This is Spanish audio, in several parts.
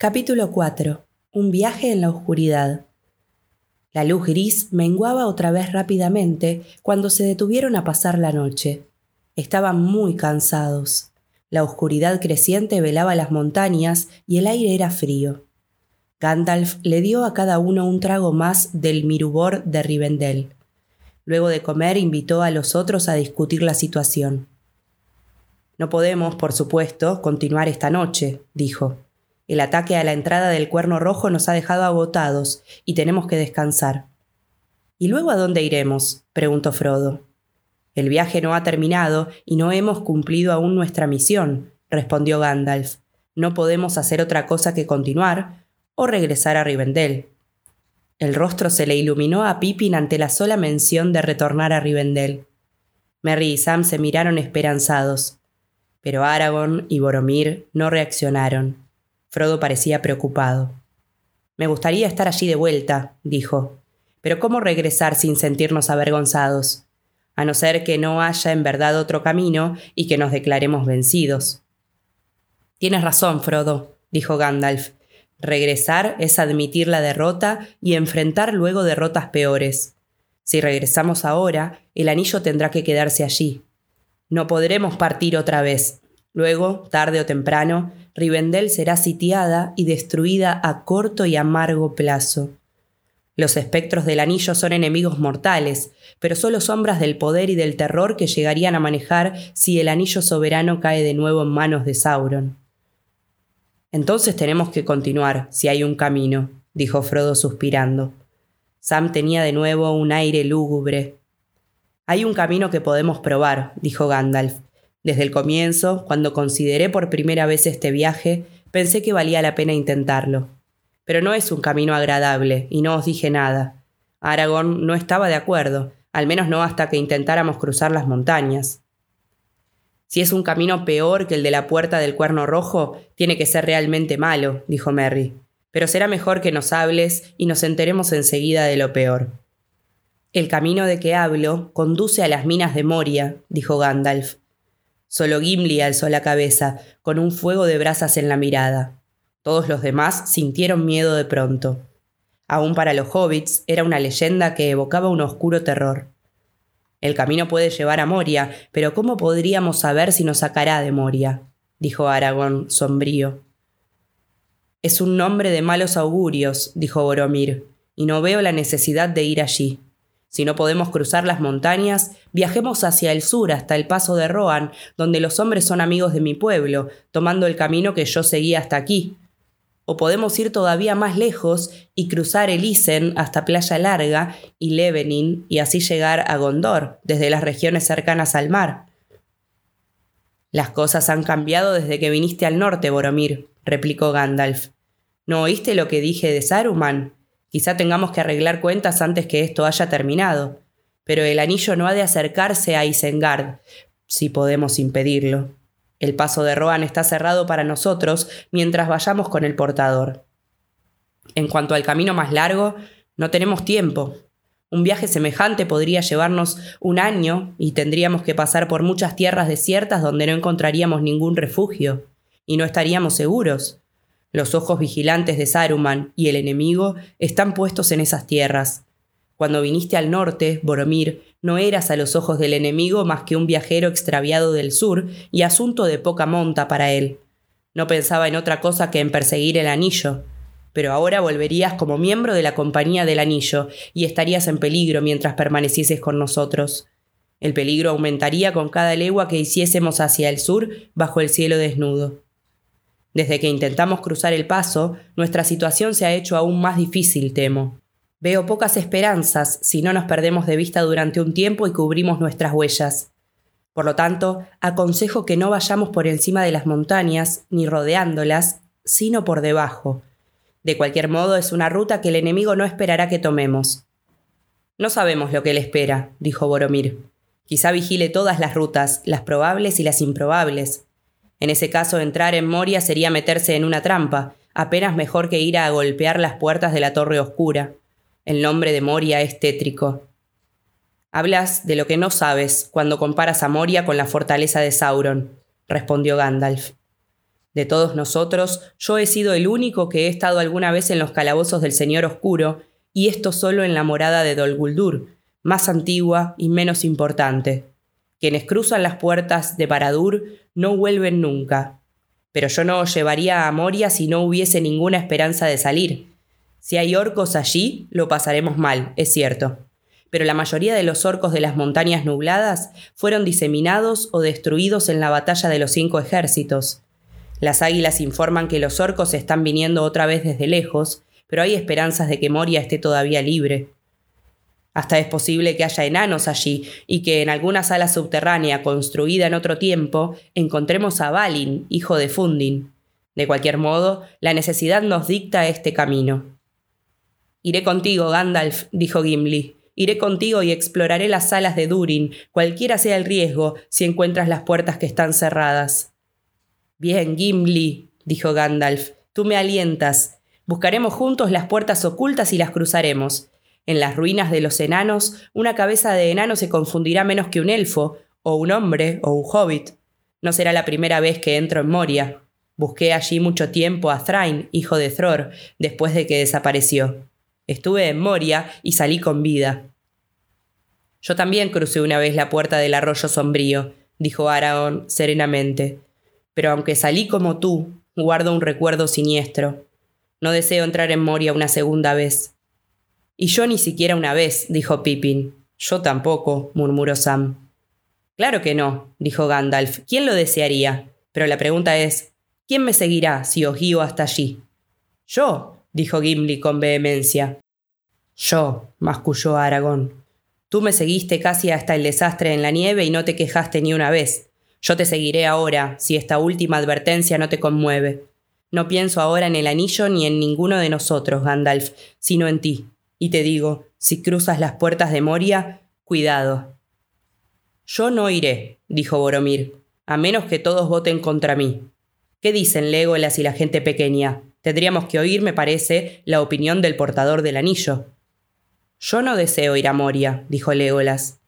Capítulo 4. Un viaje en la oscuridad. La luz gris menguaba otra vez rápidamente cuando se detuvieron a pasar la noche. Estaban muy cansados. La oscuridad creciente velaba las montañas y el aire era frío. Gandalf le dio a cada uno un trago más del mirubor de Rivendell. Luego de comer invitó a los otros a discutir la situación. No podemos, por supuesto, continuar esta noche, dijo. El ataque a la entrada del cuerno rojo nos ha dejado agotados y tenemos que descansar. ¿Y luego a dónde iremos? preguntó Frodo. El viaje no ha terminado y no hemos cumplido aún nuestra misión, respondió Gandalf. No podemos hacer otra cosa que continuar o regresar a Rivendell. El rostro se le iluminó a Pippin ante la sola mención de retornar a Rivendell. Merry y Sam se miraron esperanzados, pero Aragorn y Boromir no reaccionaron. Frodo parecía preocupado. Me gustaría estar allí de vuelta, dijo. Pero ¿cómo regresar sin sentirnos avergonzados? A no ser que no haya en verdad otro camino y que nos declaremos vencidos. Tienes razón, Frodo, dijo Gandalf. Regresar es admitir la derrota y enfrentar luego derrotas peores. Si regresamos ahora, el anillo tendrá que quedarse allí. No podremos partir otra vez. Luego, tarde o temprano, Rivendell será sitiada y destruida a corto y amargo plazo. Los espectros del anillo son enemigos mortales, pero solo sombras del poder y del terror que llegarían a manejar si el anillo soberano cae de nuevo en manos de Sauron. Entonces tenemos que continuar, si hay un camino, dijo Frodo suspirando. Sam tenía de nuevo un aire lúgubre. Hay un camino que podemos probar, dijo Gandalf. Desde el comienzo, cuando consideré por primera vez este viaje, pensé que valía la pena intentarlo. Pero no es un camino agradable, y no os dije nada. Aragorn no estaba de acuerdo, al menos no hasta que intentáramos cruzar las montañas. Si es un camino peor que el de la puerta del cuerno rojo, tiene que ser realmente malo, dijo Merry. Pero será mejor que nos hables y nos enteremos enseguida de lo peor. El camino de que hablo conduce a las minas de Moria, dijo Gandalf. Solo Gimli alzó la cabeza, con un fuego de brasas en la mirada. Todos los demás sintieron miedo de pronto. Aún para los hobbits era una leyenda que evocaba un oscuro terror. El camino puede llevar a Moria, pero ¿cómo podríamos saber si nos sacará de Moria? dijo Aragorn, sombrío. Es un nombre de malos augurios, dijo Boromir, y no veo la necesidad de ir allí. Si no podemos cruzar las montañas, viajemos hacia el sur hasta el paso de Rohan, donde los hombres son amigos de mi pueblo, tomando el camino que yo seguía hasta aquí. O podemos ir todavía más lejos y cruzar el Isen hasta Playa Larga y Levenin y así llegar a Gondor, desde las regiones cercanas al mar. Las cosas han cambiado desde que viniste al norte, Boromir, replicó Gandalf. ¿No oíste lo que dije de Saruman? Quizá tengamos que arreglar cuentas antes que esto haya terminado, pero el anillo no ha de acercarse a Isengard, si podemos impedirlo. El paso de Rohan está cerrado para nosotros mientras vayamos con el portador. En cuanto al camino más largo, no tenemos tiempo. Un viaje semejante podría llevarnos un año y tendríamos que pasar por muchas tierras desiertas donde no encontraríamos ningún refugio, y no estaríamos seguros. Los ojos vigilantes de Saruman y el enemigo están puestos en esas tierras. Cuando viniste al norte, Boromir, no eras a los ojos del enemigo más que un viajero extraviado del sur y asunto de poca monta para él. No pensaba en otra cosa que en perseguir el anillo. Pero ahora volverías como miembro de la Compañía del Anillo y estarías en peligro mientras permanecieses con nosotros. El peligro aumentaría con cada legua que hiciésemos hacia el sur bajo el cielo desnudo. Desde que intentamos cruzar el paso, nuestra situación se ha hecho aún más difícil, temo. Veo pocas esperanzas si no nos perdemos de vista durante un tiempo y cubrimos nuestras huellas. Por lo tanto, aconsejo que no vayamos por encima de las montañas, ni rodeándolas, sino por debajo. De cualquier modo, es una ruta que el enemigo no esperará que tomemos. No sabemos lo que él espera, dijo Boromir. Quizá vigile todas las rutas, las probables y las improbables, en ese caso, entrar en Moria sería meterse en una trampa, apenas mejor que ir a golpear las puertas de la Torre Oscura. El nombre de Moria es tétrico. Hablas de lo que no sabes cuando comparas a Moria con la fortaleza de Sauron, respondió Gandalf. De todos nosotros, yo he sido el único que he estado alguna vez en los calabozos del Señor Oscuro, y esto solo en la morada de Dol Guldur, más antigua y menos importante. Quienes cruzan las puertas de Paradur no vuelven nunca. Pero yo no os llevaría a Moria si no hubiese ninguna esperanza de salir. Si hay orcos allí, lo pasaremos mal, es cierto. Pero la mayoría de los orcos de las montañas nubladas fueron diseminados o destruidos en la batalla de los cinco ejércitos. Las águilas informan que los orcos están viniendo otra vez desde lejos, pero hay esperanzas de que Moria esté todavía libre. Hasta es posible que haya enanos allí y que en alguna sala subterránea construida en otro tiempo encontremos a Balin, hijo de Fundin. De cualquier modo, la necesidad nos dicta este camino. Iré contigo, Gandalf, dijo Gimli. Iré contigo y exploraré las salas de Durin, cualquiera sea el riesgo, si encuentras las puertas que están cerradas. Bien, Gimli, dijo Gandalf, tú me alientas. Buscaremos juntos las puertas ocultas y las cruzaremos. En las ruinas de los enanos, una cabeza de enano se confundirá menos que un elfo, o un hombre, o un hobbit. No será la primera vez que entro en Moria. Busqué allí mucho tiempo a Thrain, hijo de Thror, después de que desapareció. Estuve en Moria y salí con vida. Yo también crucé una vez la puerta del arroyo sombrío, dijo Aragorn serenamente. Pero aunque salí como tú, guardo un recuerdo siniestro. No deseo entrar en Moria una segunda vez. Y yo ni siquiera una vez, dijo Pippin. Yo tampoco, murmuró Sam. Claro que no, dijo Gandalf. ¿Quién lo desearía? Pero la pregunta es, ¿quién me seguirá si os guío hasta allí? Yo, dijo Gimli con vehemencia. Yo, masculló Aragón. Tú me seguiste casi hasta el desastre en la nieve y no te quejaste ni una vez. Yo te seguiré ahora, si esta última advertencia no te conmueve. No pienso ahora en el anillo ni en ninguno de nosotros, Gandalf, sino en ti. Y te digo, si cruzas las puertas de Moria, cuidado. Yo no iré, dijo Boromir, a menos que todos voten contra mí. ¿Qué dicen Legolas y la gente pequeña? Tendríamos que oír, me parece, la opinión del portador del anillo. Yo no deseo ir a Moria, dijo Legolas.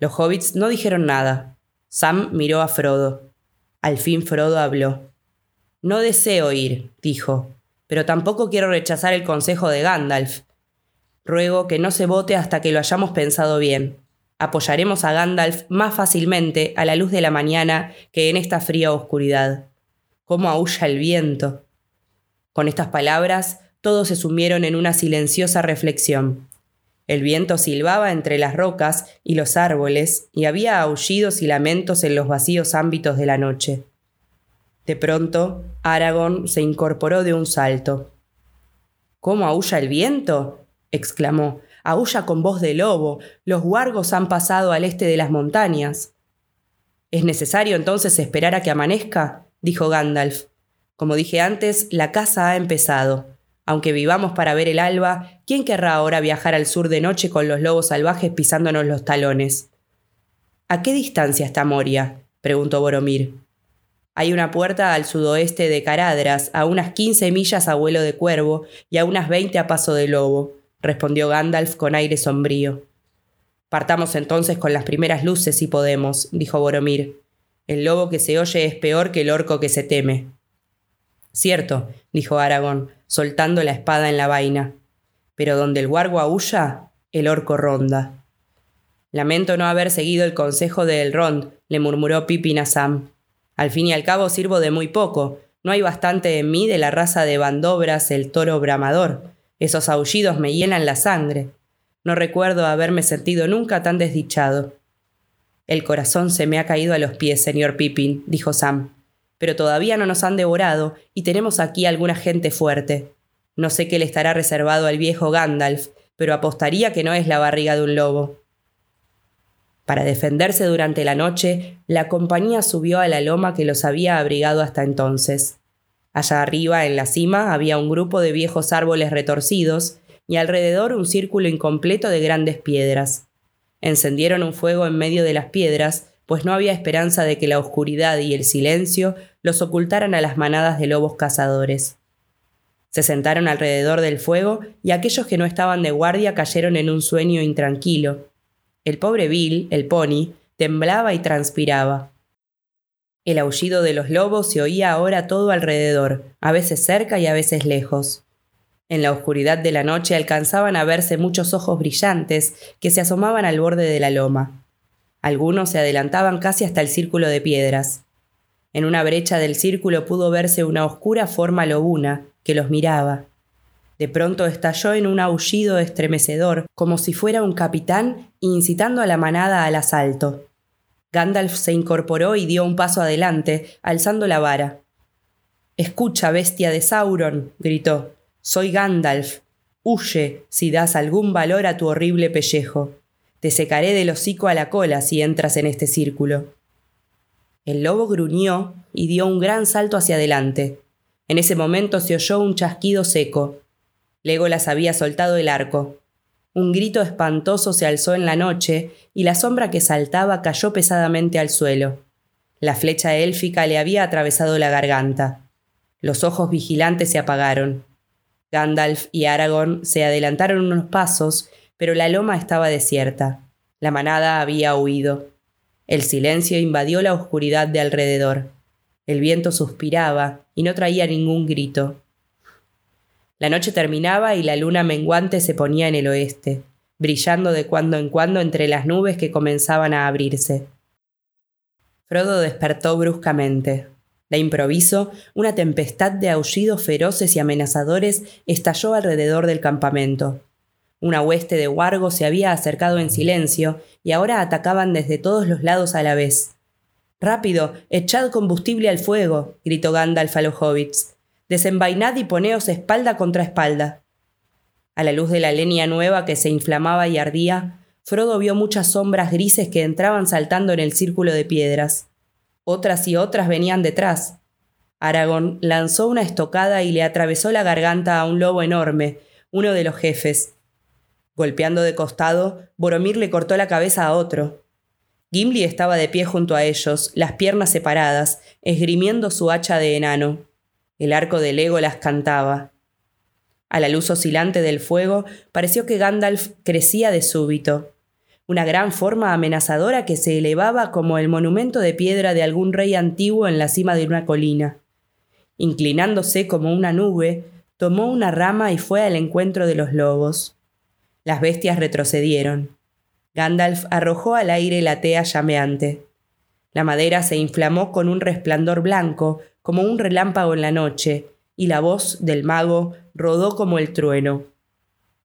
Los hobbits no dijeron nada. Sam miró a Frodo. Al fin Frodo habló. No deseo ir, dijo, pero tampoco quiero rechazar el consejo de Gandalf. Ruego que no se vote hasta que lo hayamos pensado bien. Apoyaremos a Gandalf más fácilmente a la luz de la mañana que en esta fría oscuridad. ¿Cómo aúlla el viento? Con estas palabras, todos se sumieron en una silenciosa reflexión. El viento silbaba entre las rocas y los árboles, y había aullidos y lamentos en los vacíos ámbitos de la noche. De pronto, Aragón se incorporó de un salto. ¿Cómo aúlla el viento? Exclamó. Aúlla con voz de lobo. Los huargos han pasado al este de las montañas. ¿Es necesario entonces esperar a que amanezca? dijo Gandalf. Como dije antes, la caza ha empezado. Aunque vivamos para ver el alba, ¿quién querrá ahora viajar al sur de noche con los lobos salvajes pisándonos los talones? ¿A qué distancia está Moria? preguntó Boromir. Hay una puerta al sudoeste de Caradras, a unas quince millas a vuelo de cuervo y a unas veinte a paso de lobo respondió Gandalf con aire sombrío. Partamos entonces con las primeras luces si podemos, dijo Boromir. El lobo que se oye es peor que el orco que se teme. Cierto, dijo Aragón, soltando la espada en la vaina. Pero donde el guargo aúlla, el orco ronda. Lamento no haber seguido el consejo de Elrond, le murmuró Pippin a Sam. Al fin y al cabo sirvo de muy poco. No hay bastante en mí de la raza de Bandobras, el toro bramador. Esos aullidos me llenan la sangre. No recuerdo haberme sentido nunca tan desdichado. El corazón se me ha caído a los pies, señor Pippin, dijo Sam. Pero todavía no nos han devorado y tenemos aquí alguna gente fuerte. No sé qué le estará reservado al viejo Gandalf, pero apostaría que no es la barriga de un lobo. Para defenderse durante la noche, la compañía subió a la loma que los había abrigado hasta entonces. Allá arriba, en la cima, había un grupo de viejos árboles retorcidos y alrededor un círculo incompleto de grandes piedras. Encendieron un fuego en medio de las piedras, pues no había esperanza de que la oscuridad y el silencio los ocultaran a las manadas de lobos cazadores. Se sentaron alrededor del fuego y aquellos que no estaban de guardia cayeron en un sueño intranquilo. El pobre Bill, el pony, temblaba y transpiraba. El aullido de los lobos se oía ahora todo alrededor, a veces cerca y a veces lejos. En la oscuridad de la noche alcanzaban a verse muchos ojos brillantes que se asomaban al borde de la loma. Algunos se adelantaban casi hasta el círculo de piedras. En una brecha del círculo pudo verse una oscura forma lobuna que los miraba. De pronto estalló en un aullido estremecedor, como si fuera un capitán incitando a la manada al asalto. Gandalf se incorporó y dio un paso adelante, alzando la vara. Escucha, bestia de Sauron, gritó. Soy Gandalf. Huye si das algún valor a tu horrible pellejo. Te secaré del hocico a la cola si entras en este círculo. El lobo gruñó y dio un gran salto hacia adelante. En ese momento se oyó un chasquido seco. Legolas había soltado el arco. Un grito espantoso se alzó en la noche y la sombra que saltaba cayó pesadamente al suelo. La flecha élfica le había atravesado la garganta. Los ojos vigilantes se apagaron. Gandalf y Aragorn se adelantaron unos pasos, pero la loma estaba desierta. La manada había huido. El silencio invadió la oscuridad de alrededor. El viento suspiraba y no traía ningún grito. La noche terminaba y la luna menguante se ponía en el oeste, brillando de cuando en cuando entre las nubes que comenzaban a abrirse. Frodo despertó bruscamente. De improviso, una tempestad de aullidos feroces y amenazadores estalló alrededor del campamento. Una hueste de wargos se había acercado en silencio y ahora atacaban desde todos los lados a la vez. Rápido, echad combustible al fuego, gritó Gandalf a los hobbits. Desenvainad y poneos espalda contra espalda. A la luz de la leña nueva que se inflamaba y ardía, Frodo vio muchas sombras grises que entraban saltando en el círculo de piedras. Otras y otras venían detrás. Aragorn lanzó una estocada y le atravesó la garganta a un lobo enorme, uno de los jefes. Golpeando de costado, Boromir le cortó la cabeza a otro. Gimli estaba de pie junto a ellos, las piernas separadas, esgrimiendo su hacha de enano. El arco de Legolas cantaba. A la luz oscilante del fuego pareció que Gandalf crecía de súbito, una gran forma amenazadora que se elevaba como el monumento de piedra de algún rey antiguo en la cima de una colina. Inclinándose como una nube, tomó una rama y fue al encuentro de los lobos. Las bestias retrocedieron. Gandalf arrojó al aire la tea llameante. La madera se inflamó con un resplandor blanco, como un relámpago en la noche, y la voz del mago rodó como el trueno.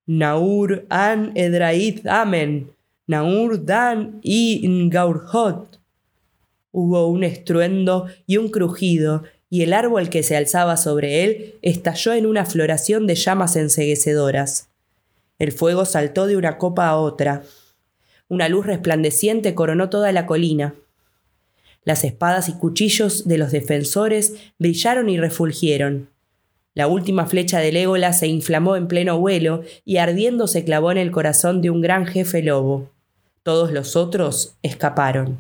Naur an edraid amen, Naur dan y ngaurhot. Hubo un estruendo y un crujido, y el árbol que se alzaba sobre él estalló en una floración de llamas enseguecedoras. El fuego saltó de una copa a otra. Una luz resplandeciente coronó toda la colina. Las espadas y cuchillos de los defensores brillaron y refulgieron. La última flecha de Legolas se inflamó en pleno vuelo y ardiendo se clavó en el corazón de un gran jefe lobo. Todos los otros escaparon.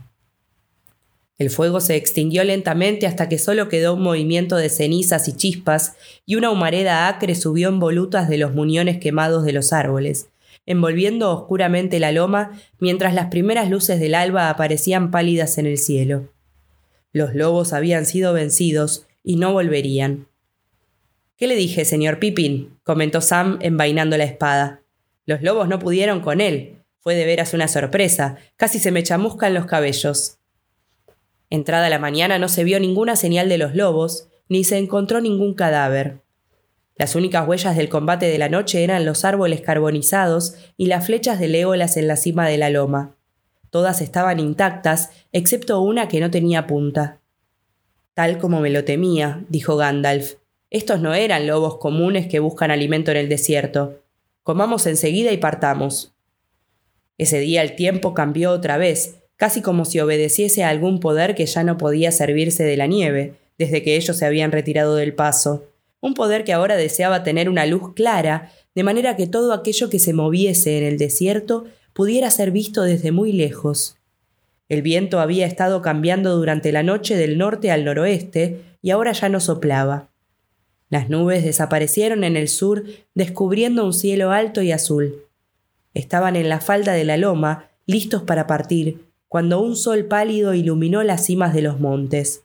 El fuego se extinguió lentamente hasta que solo quedó un movimiento de cenizas y chispas, y una humareda acre subió en volutas de los muñones quemados de los árboles, envolviendo oscuramente la loma mientras las primeras luces del alba aparecían pálidas en el cielo. Los lobos habían sido vencidos y no volverían. ¿Qué le dije, señor Pippin? comentó Sam envainando la espada. Los lobos no pudieron con él. Fue de veras una sorpresa. Casi se me chamuscan los cabellos. Entrada la mañana no se vio ninguna señal de los lobos, ni se encontró ningún cadáver. Las únicas huellas del combate de la noche eran los árboles carbonizados y las flechas de Legolas en la cima de la loma. Todas estaban intactas, excepto una que no tenía punta. Tal como me lo temía, dijo Gandalf. Estos no eran lobos comunes que buscan alimento en el desierto. Comamos enseguida y partamos. Ese día el tiempo cambió otra vez, casi como si obedeciese a algún poder que ya no podía servirse de la nieve, desde que ellos se habían retirado del paso un poder que ahora deseaba tener una luz clara, de manera que todo aquello que se moviese en el desierto pudiera ser visto desde muy lejos. El viento había estado cambiando durante la noche del norte al noroeste y ahora ya no soplaba. Las nubes desaparecieron en el sur, descubriendo un cielo alto y azul. Estaban en la falda de la loma, listos para partir, cuando un sol pálido iluminó las cimas de los montes.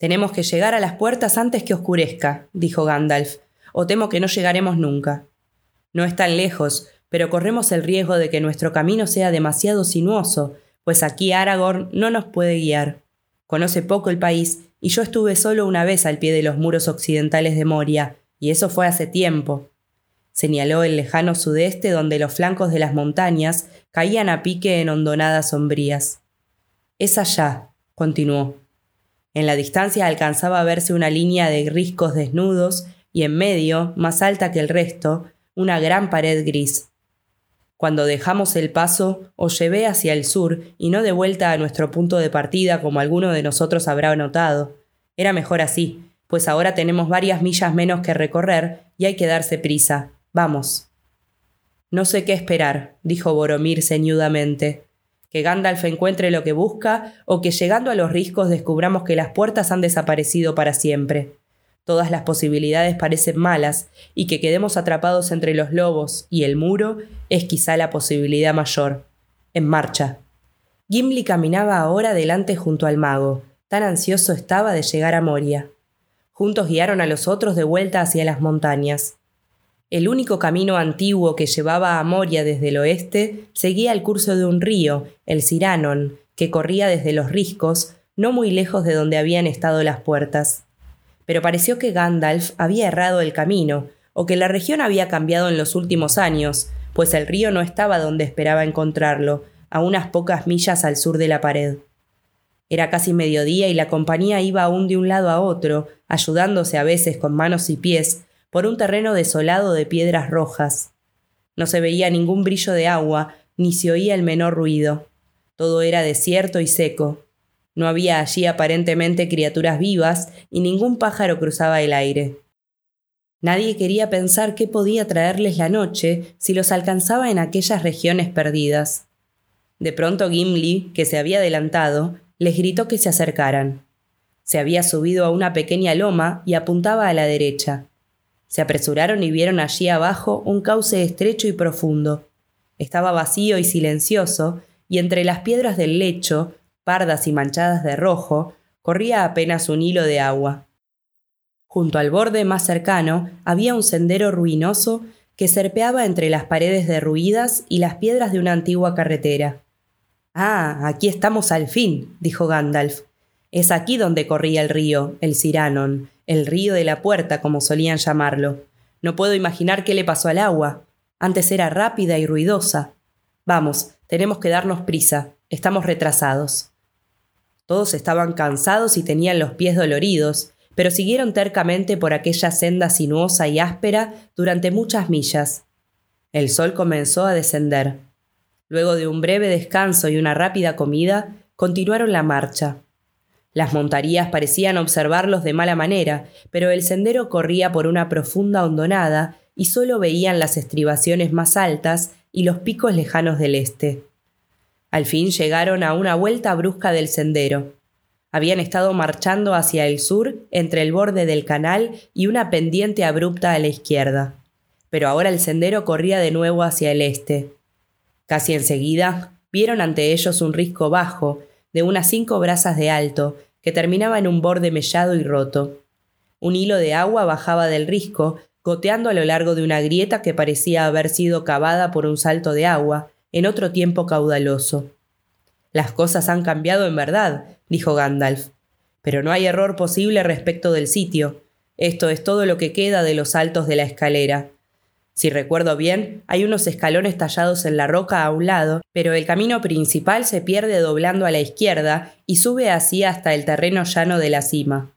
Tenemos que llegar a las puertas antes que oscurezca, dijo Gandalf, o temo que no llegaremos nunca. No es tan lejos, pero corremos el riesgo de que nuestro camino sea demasiado sinuoso, pues aquí Aragorn no nos puede guiar. Conoce poco el país, y yo estuve solo una vez al pie de los muros occidentales de Moria, y eso fue hace tiempo. Señaló el lejano sudeste donde los flancos de las montañas caían a pique en hondonadas sombrías. Es allá, continuó. En la distancia alcanzaba a verse una línea de riscos desnudos y en medio, más alta que el resto, una gran pared gris. Cuando dejamos el paso, os llevé hacia el sur y no de vuelta a nuestro punto de partida como alguno de nosotros habrá notado. Era mejor así, pues ahora tenemos varias millas menos que recorrer y hay que darse prisa. Vamos. No sé qué esperar, dijo Boromir ceñudamente que Gandalf encuentre lo que busca o que llegando a los riscos descubramos que las puertas han desaparecido para siempre. Todas las posibilidades parecen malas y que quedemos atrapados entre los lobos y el muro es quizá la posibilidad mayor. En marcha. Gimli caminaba ahora delante junto al mago, tan ansioso estaba de llegar a Moria. Juntos guiaron a los otros de vuelta hacia las montañas. El único camino antiguo que llevaba a Moria desde el oeste seguía el curso de un río, el Siranon, que corría desde los riscos, no muy lejos de donde habían estado las puertas. Pero pareció que Gandalf había errado el camino, o que la región había cambiado en los últimos años, pues el río no estaba donde esperaba encontrarlo, a unas pocas millas al sur de la pared. Era casi mediodía y la compañía iba aún de un lado a otro, ayudándose a veces con manos y pies, por un terreno desolado de piedras rojas. No se veía ningún brillo de agua, ni se oía el menor ruido. Todo era desierto y seco. No había allí aparentemente criaturas vivas y ningún pájaro cruzaba el aire. Nadie quería pensar qué podía traerles la noche si los alcanzaba en aquellas regiones perdidas. De pronto Gimli, que se había adelantado, les gritó que se acercaran. Se había subido a una pequeña loma y apuntaba a la derecha. Se apresuraron y vieron allí abajo un cauce estrecho y profundo. Estaba vacío y silencioso, y entre las piedras del lecho, pardas y manchadas de rojo, corría apenas un hilo de agua. Junto al borde más cercano había un sendero ruinoso que serpeaba entre las paredes derruidas y las piedras de una antigua carretera. Ah, aquí estamos al fin, dijo Gandalf. Es aquí donde corría el río, el Siranon, el río de la puerta, como solían llamarlo. No puedo imaginar qué le pasó al agua. Antes era rápida y ruidosa. Vamos, tenemos que darnos prisa. Estamos retrasados. Todos estaban cansados y tenían los pies doloridos, pero siguieron tercamente por aquella senda sinuosa y áspera durante muchas millas. El sol comenzó a descender. Luego de un breve descanso y una rápida comida, continuaron la marcha. Las montarías parecían observarlos de mala manera, pero el sendero corría por una profunda hondonada y solo veían las estribaciones más altas y los picos lejanos del este. Al fin llegaron a una vuelta brusca del sendero. Habían estado marchando hacia el sur entre el borde del canal y una pendiente abrupta a la izquierda. Pero ahora el sendero corría de nuevo hacia el este. Casi enseguida vieron ante ellos un risco bajo, de unas cinco brazas de alto, que terminaba en un borde mellado y roto. Un hilo de agua bajaba del risco, goteando a lo largo de una grieta que parecía haber sido cavada por un salto de agua, en otro tiempo caudaloso. Las cosas han cambiado en verdad, dijo Gandalf. Pero no hay error posible respecto del sitio. Esto es todo lo que queda de los altos de la escalera. Si recuerdo bien, hay unos escalones tallados en la roca a un lado, pero el camino principal se pierde doblando a la izquierda y sube así hasta el terreno llano de la cima.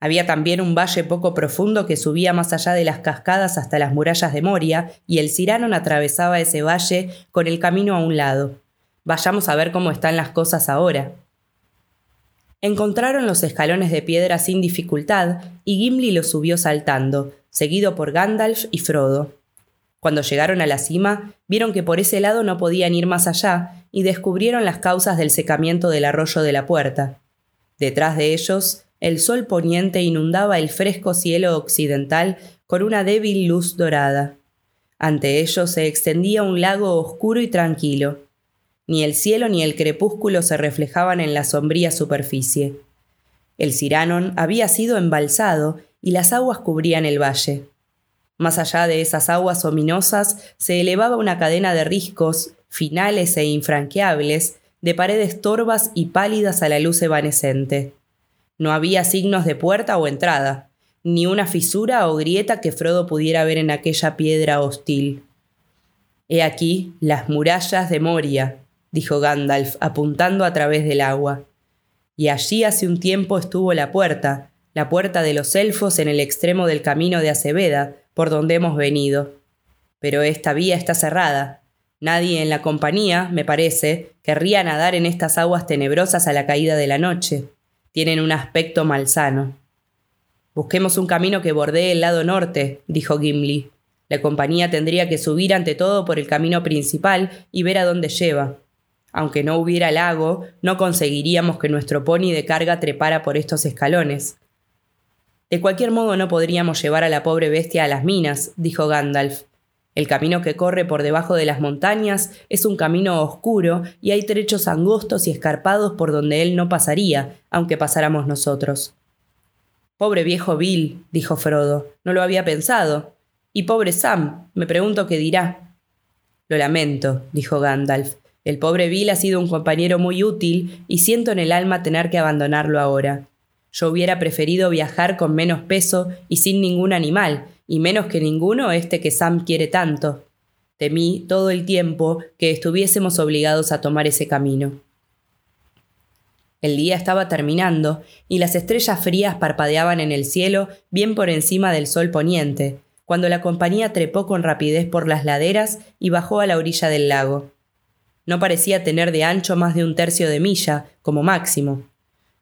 Había también un valle poco profundo que subía más allá de las cascadas hasta las murallas de Moria, y el Ciranon atravesaba ese valle con el camino a un lado. Vayamos a ver cómo están las cosas ahora. Encontraron los escalones de piedra sin dificultad, y Gimli los subió saltando, seguido por Gandalf y Frodo. Cuando llegaron a la cima, vieron que por ese lado no podían ir más allá y descubrieron las causas del secamiento del arroyo de la puerta. Detrás de ellos, el sol poniente inundaba el fresco cielo occidental con una débil luz dorada. Ante ellos se extendía un lago oscuro y tranquilo. Ni el cielo ni el crepúsculo se reflejaban en la sombría superficie. El Ciranon había sido embalsado y las aguas cubrían el valle. Más allá de esas aguas ominosas se elevaba una cadena de riscos, finales e infranqueables, de paredes torvas y pálidas a la luz evanescente. No había signos de puerta o entrada, ni una fisura o grieta que Frodo pudiera ver en aquella piedra hostil. He aquí las murallas de Moria, dijo Gandalf, apuntando a través del agua. Y allí hace un tiempo estuvo la puerta, la puerta de los elfos en el extremo del camino de Aceveda, por donde hemos venido. Pero esta vía está cerrada. Nadie en la compañía, me parece, querría nadar en estas aguas tenebrosas a la caída de la noche. Tienen un aspecto malsano. Busquemos un camino que bordee el lado norte, dijo Gimli. La compañía tendría que subir ante todo por el camino principal y ver a dónde lleva. Aunque no hubiera lago, no conseguiríamos que nuestro pony de carga trepara por estos escalones. De cualquier modo no podríamos llevar a la pobre bestia a las minas, dijo Gandalf. El camino que corre por debajo de las montañas es un camino oscuro y hay trechos angostos y escarpados por donde él no pasaría, aunque pasáramos nosotros. Pobre viejo Bill, dijo Frodo, no lo había pensado. Y pobre Sam, me pregunto qué dirá. Lo lamento, dijo Gandalf. El pobre Bill ha sido un compañero muy útil y siento en el alma tener que abandonarlo ahora. Yo hubiera preferido viajar con menos peso y sin ningún animal, y menos que ninguno este que Sam quiere tanto. Temí todo el tiempo que estuviésemos obligados a tomar ese camino. El día estaba terminando y las estrellas frías parpadeaban en el cielo bien por encima del sol poniente, cuando la compañía trepó con rapidez por las laderas y bajó a la orilla del lago. No parecía tener de ancho más de un tercio de milla, como máximo.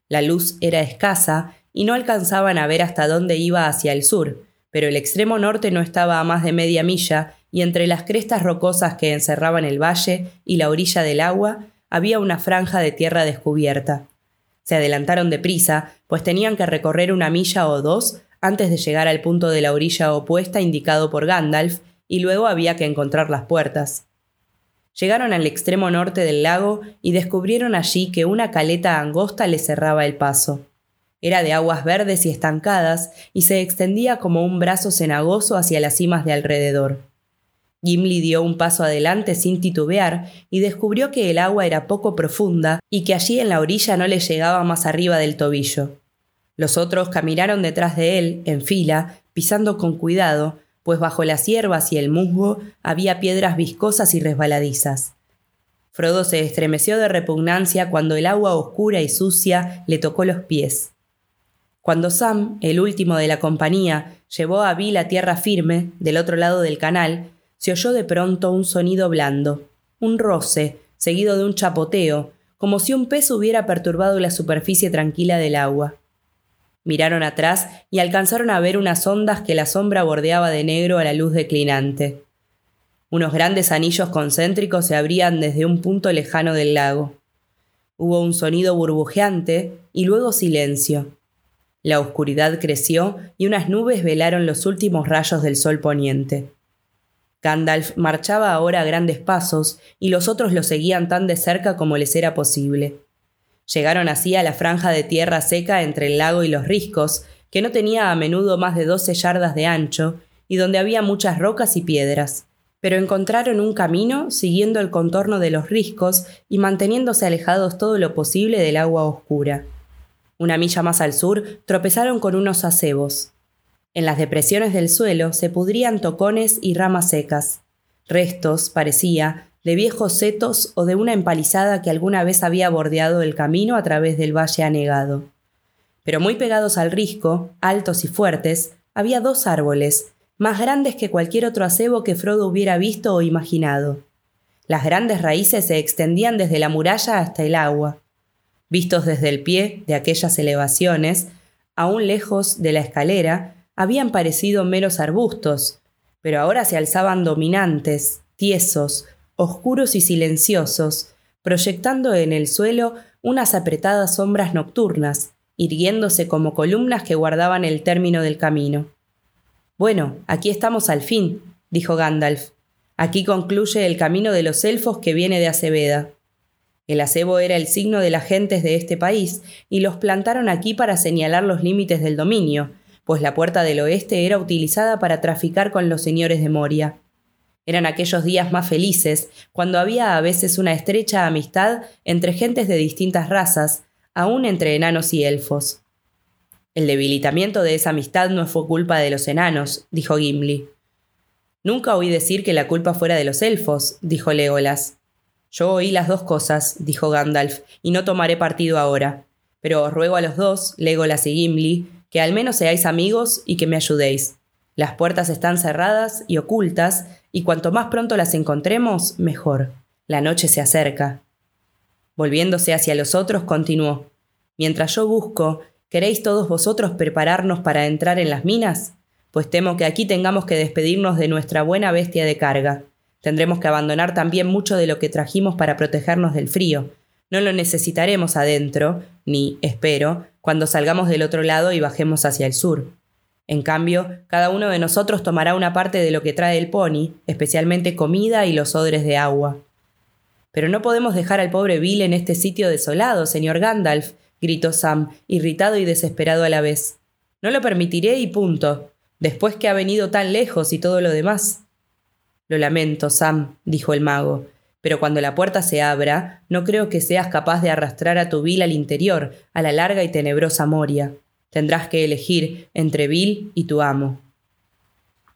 La luz era escasa y no alcanzaban a ver hasta dónde iba hacia el sur, pero el extremo norte no estaba a más de media milla y entre las crestas rocosas que encerraban el valle y la orilla del agua había una franja de tierra descubierta. Se adelantaron deprisa, pues tenían que recorrer una milla o dos antes de llegar al punto de la orilla opuesta indicado por Gandalf, y luego había que encontrar las puertas. Llegaron al extremo norte del lago y descubrieron allí que una caleta angosta les cerraba el paso. Era de aguas verdes y estancadas y se extendía como un brazo cenagoso hacia las cimas de alrededor. Gimli dio un paso adelante sin titubear y descubrió que el agua era poco profunda y que allí en la orilla no le llegaba más arriba del tobillo. Los otros caminaron detrás de él, en fila, pisando con cuidado, pues bajo las hierbas y el musgo había piedras viscosas y resbaladizas. Frodo se estremeció de repugnancia cuando el agua oscura y sucia le tocó los pies. Cuando Sam, el último de la compañía, llevó a Bill a tierra firme, del otro lado del canal, se oyó de pronto un sonido blando, un roce, seguido de un chapoteo, como si un pez hubiera perturbado la superficie tranquila del agua. Miraron atrás y alcanzaron a ver unas ondas que la sombra bordeaba de negro a la luz declinante. Unos grandes anillos concéntricos se abrían desde un punto lejano del lago. Hubo un sonido burbujeante y luego silencio. La oscuridad creció y unas nubes velaron los últimos rayos del sol poniente. Gandalf marchaba ahora a grandes pasos y los otros lo seguían tan de cerca como les era posible. Llegaron así a la franja de tierra seca entre el lago y los riscos, que no tenía a menudo más de doce yardas de ancho, y donde había muchas rocas y piedras. Pero encontraron un camino siguiendo el contorno de los riscos y manteniéndose alejados todo lo posible del agua oscura. Una milla más al sur tropezaron con unos acebos. En las depresiones del suelo se pudrían tocones y ramas secas. Restos, parecía, de viejos setos o de una empalizada que alguna vez había bordeado el camino a través del valle anegado. Pero muy pegados al risco, altos y fuertes, había dos árboles, más grandes que cualquier otro acebo que Frodo hubiera visto o imaginado. Las grandes raíces se extendían desde la muralla hasta el agua. Vistos desde el pie de aquellas elevaciones, aún lejos de la escalera, habían parecido meros arbustos, pero ahora se alzaban dominantes, tiesos, oscuros y silenciosos, proyectando en el suelo unas apretadas sombras nocturnas, irguiéndose como columnas que guardaban el término del camino. Bueno, aquí estamos al fin, dijo Gandalf. Aquí concluye el camino de los elfos que viene de Aceveda. El acebo era el signo de las gentes de este país, y los plantaron aquí para señalar los límites del dominio, pues la puerta del oeste era utilizada para traficar con los señores de Moria. Eran aquellos días más felices, cuando había a veces una estrecha amistad entre gentes de distintas razas, aun entre enanos y elfos. El debilitamiento de esa amistad no fue culpa de los enanos, dijo Gimli. Nunca oí decir que la culpa fuera de los elfos, dijo Legolas. Yo oí las dos cosas, dijo Gandalf, y no tomaré partido ahora. Pero os ruego a los dos, Legolas y Gimli, que al menos seáis amigos y que me ayudéis. Las puertas están cerradas y ocultas, y cuanto más pronto las encontremos, mejor. La noche se acerca. Volviéndose hacia los otros, continuó. Mientras yo busco, ¿queréis todos vosotros prepararnos para entrar en las minas? Pues temo que aquí tengamos que despedirnos de nuestra buena bestia de carga. Tendremos que abandonar también mucho de lo que trajimos para protegernos del frío. No lo necesitaremos adentro, ni, espero, cuando salgamos del otro lado y bajemos hacia el sur. En cambio, cada uno de nosotros tomará una parte de lo que trae el pony, especialmente comida y los odres de agua. Pero no podemos dejar al pobre Bill en este sitio desolado, señor Gandalf, gritó Sam, irritado y desesperado a la vez. No lo permitiré y punto, después que ha venido tan lejos y todo lo demás. Lo lamento, Sam, dijo el mago, pero cuando la puerta se abra, no creo que seas capaz de arrastrar a tu Bill al interior, a la larga y tenebrosa Moria. Tendrás que elegir entre Bill y tu amo.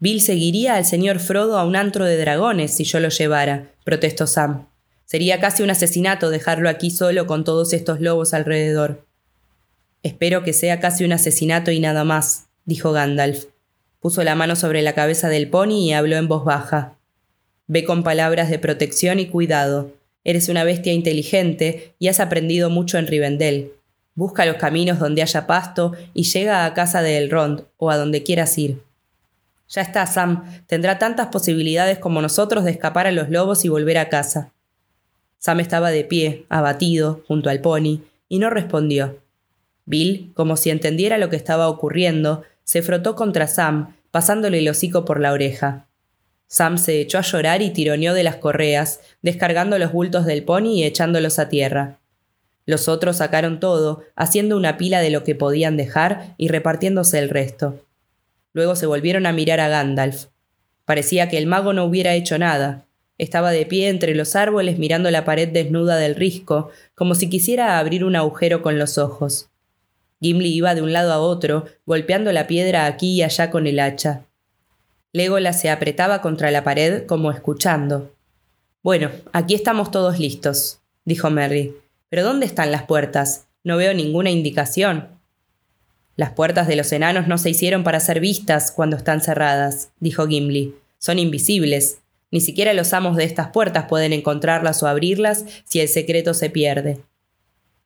Bill seguiría al señor Frodo a un antro de dragones si yo lo llevara, protestó Sam. Sería casi un asesinato dejarlo aquí solo con todos estos lobos alrededor. Espero que sea casi un asesinato y nada más, dijo Gandalf. Puso la mano sobre la cabeza del pony y habló en voz baja. Ve con palabras de protección y cuidado. Eres una bestia inteligente y has aprendido mucho en Rivendell. Busca los caminos donde haya pasto y llega a casa de Elrond o a donde quieras ir. Ya está, Sam. Tendrá tantas posibilidades como nosotros de escapar a los lobos y volver a casa. Sam estaba de pie, abatido, junto al pony, y no respondió. Bill, como si entendiera lo que estaba ocurriendo, se frotó contra Sam, pasándole el hocico por la oreja. Sam se echó a llorar y tironeó de las correas, descargando los bultos del pony y echándolos a tierra. Los otros sacaron todo, haciendo una pila de lo que podían dejar y repartiéndose el resto. Luego se volvieron a mirar a Gandalf. Parecía que el mago no hubiera hecho nada. Estaba de pie entre los árboles mirando la pared desnuda del risco, como si quisiera abrir un agujero con los ojos. Gimli iba de un lado a otro, golpeando la piedra aquí y allá con el hacha. Legolas se apretaba contra la pared como escuchando. Bueno, aquí estamos todos listos, dijo Merry. Pero ¿dónde están las puertas? No veo ninguna indicación. Las puertas de los enanos no se hicieron para ser vistas cuando están cerradas, dijo Gimli. Son invisibles. Ni siquiera los amos de estas puertas pueden encontrarlas o abrirlas si el secreto se pierde.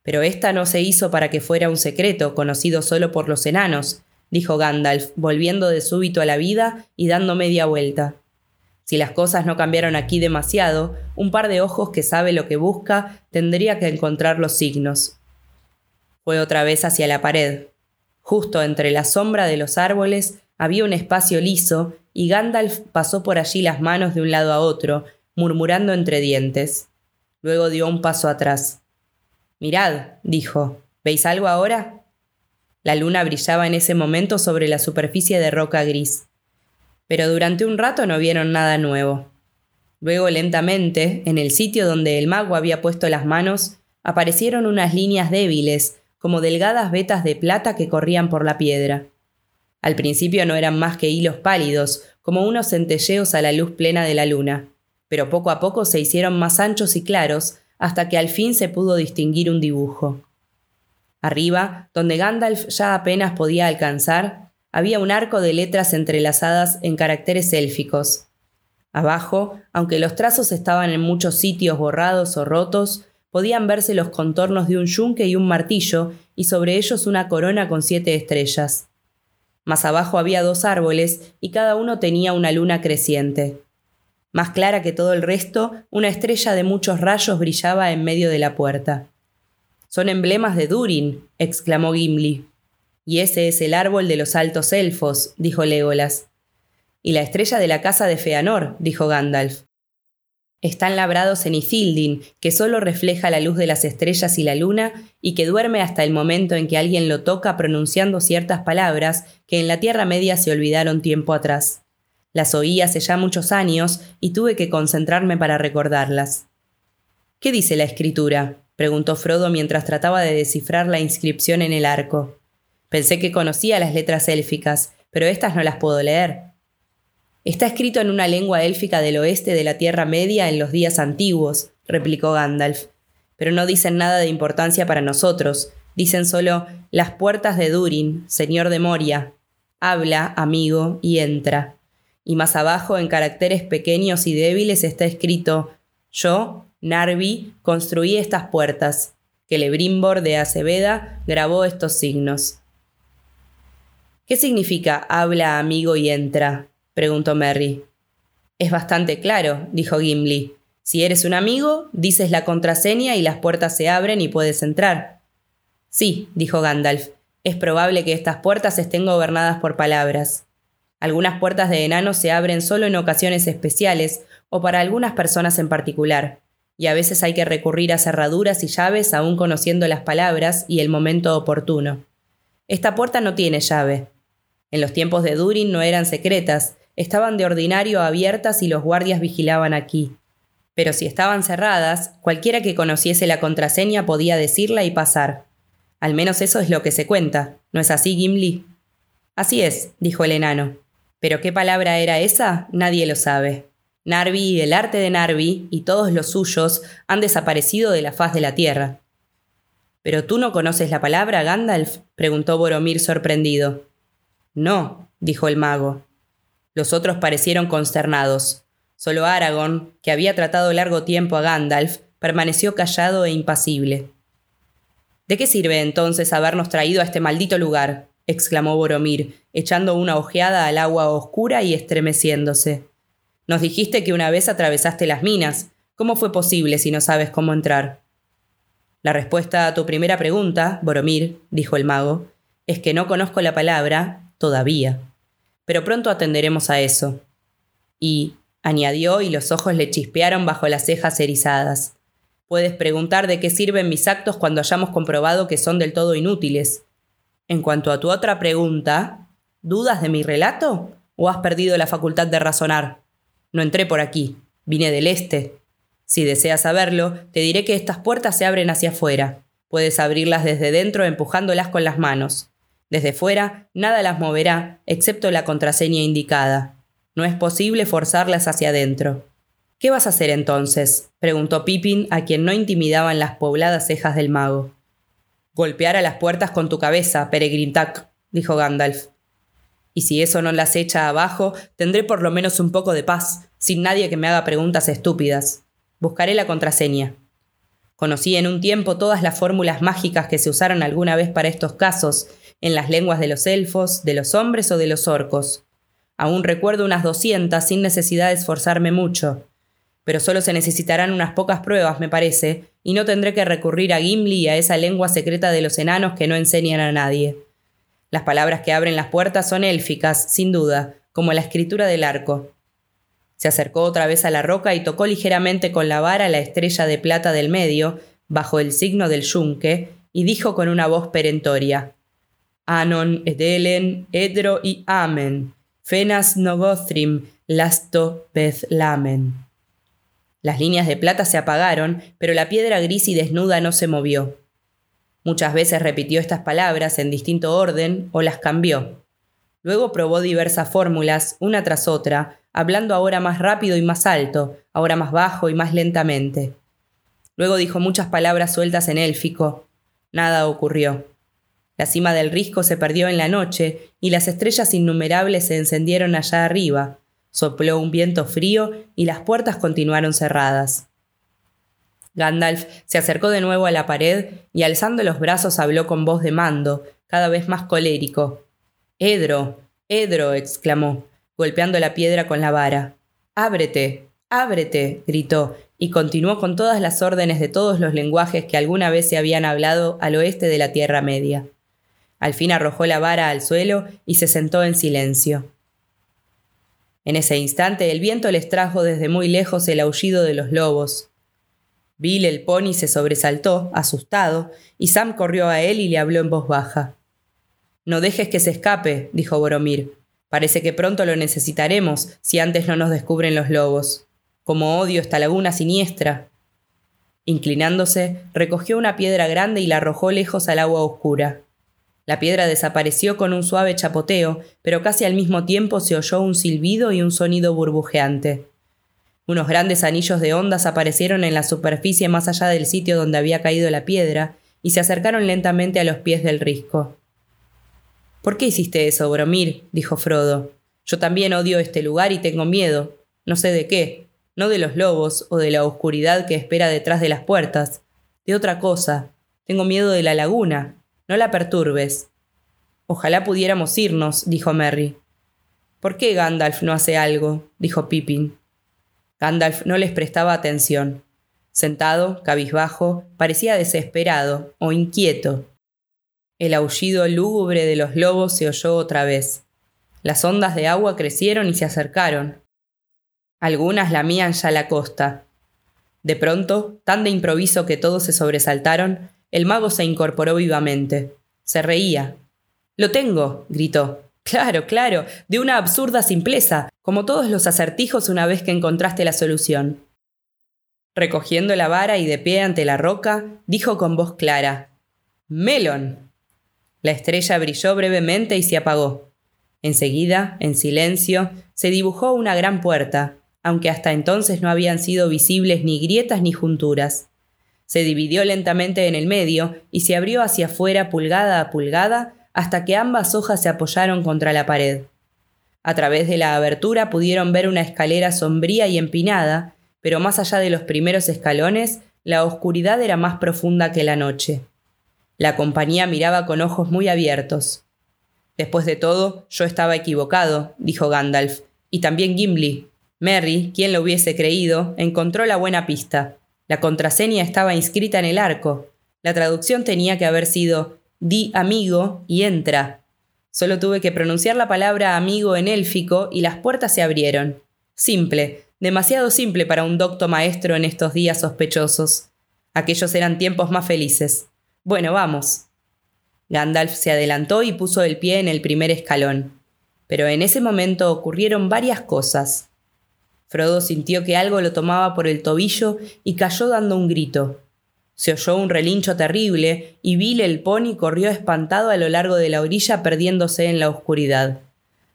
Pero esta no se hizo para que fuera un secreto conocido solo por los enanos, dijo Gandalf, volviendo de súbito a la vida y dando media vuelta. Si las cosas no cambiaron aquí demasiado, un par de ojos que sabe lo que busca tendría que encontrar los signos. Fue otra vez hacia la pared. Justo entre la sombra de los árboles había un espacio liso y Gandalf pasó por allí las manos de un lado a otro, murmurando entre dientes. Luego dio un paso atrás. Mirad, dijo, ¿veis algo ahora? La luna brillaba en ese momento sobre la superficie de roca gris. Pero durante un rato no vieron nada nuevo. Luego lentamente, en el sitio donde el mago había puesto las manos, aparecieron unas líneas débiles, como delgadas vetas de plata que corrían por la piedra. Al principio no eran más que hilos pálidos, como unos centelleos a la luz plena de la luna, pero poco a poco se hicieron más anchos y claros, hasta que al fin se pudo distinguir un dibujo. Arriba, donde Gandalf ya apenas podía alcanzar, había un arco de letras entrelazadas en caracteres élficos. Abajo, aunque los trazos estaban en muchos sitios borrados o rotos, podían verse los contornos de un yunque y un martillo, y sobre ellos una corona con siete estrellas. Más abajo había dos árboles, y cada uno tenía una luna creciente. Más clara que todo el resto, una estrella de muchos rayos brillaba en medio de la puerta. Son emblemas de Durin, exclamó Gimli. Y ese es el árbol de los altos elfos, dijo Legolas. Y la estrella de la casa de Feanor, dijo Gandalf. Están labrados en Ifildin, que solo refleja la luz de las estrellas y la luna, y que duerme hasta el momento en que alguien lo toca pronunciando ciertas palabras que en la Tierra Media se olvidaron tiempo atrás. Las oí hace ya muchos años y tuve que concentrarme para recordarlas. ¿Qué dice la escritura? preguntó Frodo mientras trataba de descifrar la inscripción en el arco. Pensé que conocía las letras élficas, pero estas no las puedo leer. Está escrito en una lengua élfica del oeste de la Tierra Media en los días antiguos, replicó Gandalf. Pero no dicen nada de importancia para nosotros. Dicen solo las puertas de Durin, señor de Moria. Habla, amigo, y entra. Y más abajo, en caracteres pequeños y débiles, está escrito Yo, Narvi, construí estas puertas. Que de Aceveda grabó estos signos. ¿Qué significa habla, amigo, y entra? preguntó Merry. Es bastante claro, dijo Gimli. Si eres un amigo, dices la contraseña y las puertas se abren y puedes entrar. Sí, dijo Gandalf. Es probable que estas puertas estén gobernadas por palabras. Algunas puertas de enanos se abren solo en ocasiones especiales o para algunas personas en particular, y a veces hay que recurrir a cerraduras y llaves aún conociendo las palabras y el momento oportuno. Esta puerta no tiene llave. En los tiempos de Durin no eran secretas, estaban de ordinario abiertas y los guardias vigilaban aquí. Pero si estaban cerradas, cualquiera que conociese la contraseña podía decirla y pasar. Al menos eso es lo que se cuenta, ¿no es así, Gimli? Así es, dijo el enano. Pero qué palabra era esa, nadie lo sabe. Narvi y el arte de Narvi y todos los suyos han desaparecido de la faz de la tierra. ¿Pero tú no conoces la palabra, Gandalf? preguntó Boromir sorprendido. No, dijo el mago. Los otros parecieron consternados. Solo Aragorn, que había tratado largo tiempo a Gandalf, permaneció callado e impasible. ¿De qué sirve entonces habernos traído a este maldito lugar? exclamó Boromir, echando una ojeada al agua oscura y estremeciéndose. Nos dijiste que una vez atravesaste las minas. ¿Cómo fue posible si no sabes cómo entrar? La respuesta a tu primera pregunta, Boromir, dijo el mago, es que no conozco la palabra todavía pero pronto atenderemos a eso. Y, añadió, y los ojos le chispearon bajo las cejas erizadas. Puedes preguntar de qué sirven mis actos cuando hayamos comprobado que son del todo inútiles. En cuanto a tu otra pregunta, ¿dudas de mi relato? ¿O has perdido la facultad de razonar? No entré por aquí, vine del este. Si deseas saberlo, te diré que estas puertas se abren hacia afuera. Puedes abrirlas desde dentro empujándolas con las manos. Desde fuera, nada las moverá, excepto la contraseña indicada. No es posible forzarlas hacia adentro. ¿Qué vas a hacer entonces? preguntó Pippin, a quien no intimidaban las pobladas cejas del mago. Golpear a las puertas con tu cabeza, Peregrintac, dijo Gandalf. Y si eso no las echa abajo, tendré por lo menos un poco de paz, sin nadie que me haga preguntas estúpidas. Buscaré la contraseña. Conocí en un tiempo todas las fórmulas mágicas que se usaron alguna vez para estos casos, en las lenguas de los elfos, de los hombres o de los orcos. Aún recuerdo unas doscientas sin necesidad de esforzarme mucho. Pero solo se necesitarán unas pocas pruebas, me parece, y no tendré que recurrir a Gimli y a esa lengua secreta de los enanos que no enseñan a nadie. Las palabras que abren las puertas son élficas, sin duda, como la escritura del arco. Se acercó otra vez a la roca y tocó ligeramente con la vara la estrella de plata del medio, bajo el signo del yunque, y dijo con una voz perentoria Anon, Edelen, Edro y Amen, Fenas Nogothrim, Lasto Lamen. Las líneas de plata se apagaron, pero la piedra gris y desnuda no se movió. Muchas veces repitió estas palabras en distinto orden o las cambió. Luego probó diversas fórmulas, una tras otra, hablando ahora más rápido y más alto, ahora más bajo y más lentamente. Luego dijo muchas palabras sueltas en élfico. Nada ocurrió. La cima del risco se perdió en la noche y las estrellas innumerables se encendieron allá arriba. Sopló un viento frío y las puertas continuaron cerradas. Gandalf se acercó de nuevo a la pared y alzando los brazos habló con voz de mando, cada vez más colérico. Edro, Edro, exclamó, golpeando la piedra con la vara. Ábrete, ábrete, gritó, y continuó con todas las órdenes de todos los lenguajes que alguna vez se habían hablado al oeste de la Tierra Media. Al fin arrojó la vara al suelo y se sentó en silencio. En ese instante el viento les trajo desde muy lejos el aullido de los lobos. Bill el pony se sobresaltó, asustado, y Sam corrió a él y le habló en voz baja. No dejes que se escape, dijo Boromir. Parece que pronto lo necesitaremos si antes no nos descubren los lobos. Como odio esta laguna siniestra. Inclinándose, recogió una piedra grande y la arrojó lejos al agua oscura. La piedra desapareció con un suave chapoteo, pero casi al mismo tiempo se oyó un silbido y un sonido burbujeante. Unos grandes anillos de ondas aparecieron en la superficie más allá del sitio donde había caído la piedra y se acercaron lentamente a los pies del risco. ¿Por qué hiciste eso, Boromir? dijo Frodo. Yo también odio este lugar y tengo miedo. No sé de qué. No de los lobos o de la oscuridad que espera detrás de las puertas. De otra cosa. Tengo miedo de la laguna. No la perturbes. Ojalá pudiéramos irnos, dijo Merry. ¿Por qué Gandalf no hace algo? dijo Pippin. Gandalf no les prestaba atención. Sentado, cabizbajo, parecía desesperado o inquieto. El aullido lúgubre de los lobos se oyó otra vez. Las ondas de agua crecieron y se acercaron. Algunas lamían ya la costa. De pronto, tan de improviso que todos se sobresaltaron, el mago se incorporó vivamente. Se reía. Lo tengo, gritó. Claro, claro, de una absurda simpleza, como todos los acertijos una vez que encontraste la solución. Recogiendo la vara y de pie ante la roca, dijo con voz clara Melon. La estrella brilló brevemente y se apagó. Enseguida, en silencio, se dibujó una gran puerta, aunque hasta entonces no habían sido visibles ni grietas ni junturas. Se dividió lentamente en el medio y se abrió hacia afuera pulgada a pulgada hasta que ambas hojas se apoyaron contra la pared. A través de la abertura pudieron ver una escalera sombría y empinada, pero más allá de los primeros escalones, la oscuridad era más profunda que la noche. La compañía miraba con ojos muy abiertos. Después de todo, yo estaba equivocado, dijo Gandalf, y también Gimli. Merry, quien lo hubiese creído, encontró la buena pista. La contraseña estaba inscrita en el arco. La traducción tenía que haber sido di amigo y entra. Solo tuve que pronunciar la palabra amigo en élfico y las puertas se abrieron. Simple, demasiado simple para un docto maestro en estos días sospechosos. Aquellos eran tiempos más felices. Bueno, vamos. Gandalf se adelantó y puso el pie en el primer escalón. Pero en ese momento ocurrieron varias cosas. Frodo sintió que algo lo tomaba por el tobillo y cayó dando un grito. Se oyó un relincho terrible y Bill el pony corrió espantado a lo largo de la orilla perdiéndose en la oscuridad.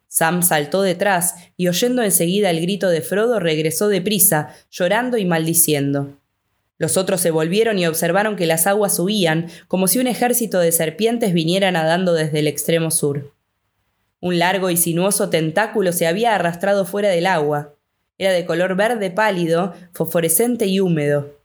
Sam saltó detrás y oyendo enseguida el grito de Frodo regresó deprisa, llorando y maldiciendo. Los otros se volvieron y observaron que las aguas huían, como si un ejército de serpientes viniera nadando desde el extremo sur. Un largo y sinuoso tentáculo se había arrastrado fuera del agua. Era de color verde pálido, fosforescente y húmedo.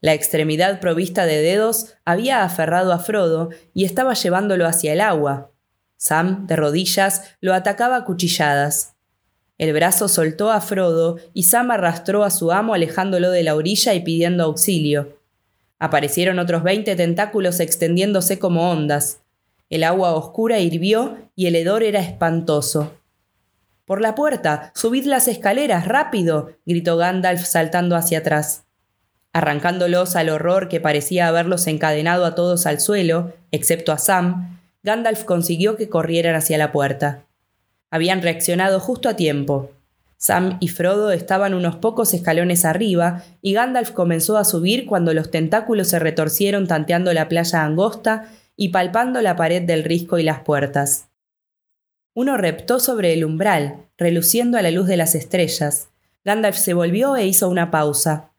La extremidad provista de dedos había aferrado a Frodo y estaba llevándolo hacia el agua. Sam, de rodillas, lo atacaba a cuchilladas. El brazo soltó a Frodo y Sam arrastró a su amo alejándolo de la orilla y pidiendo auxilio. Aparecieron otros veinte tentáculos extendiéndose como ondas. El agua oscura hirvió y el hedor era espantoso. Por la puerta. Subid las escaleras. rápido. gritó Gandalf saltando hacia atrás. Arrancándolos al horror que parecía haberlos encadenado a todos al suelo, excepto a Sam, Gandalf consiguió que corrieran hacia la puerta. Habían reaccionado justo a tiempo. Sam y Frodo estaban unos pocos escalones arriba y Gandalf comenzó a subir cuando los tentáculos se retorcieron tanteando la playa angosta y palpando la pared del risco y las puertas. Uno reptó sobre el umbral, reluciendo a la luz de las estrellas. Gandalf se volvió e hizo una pausa.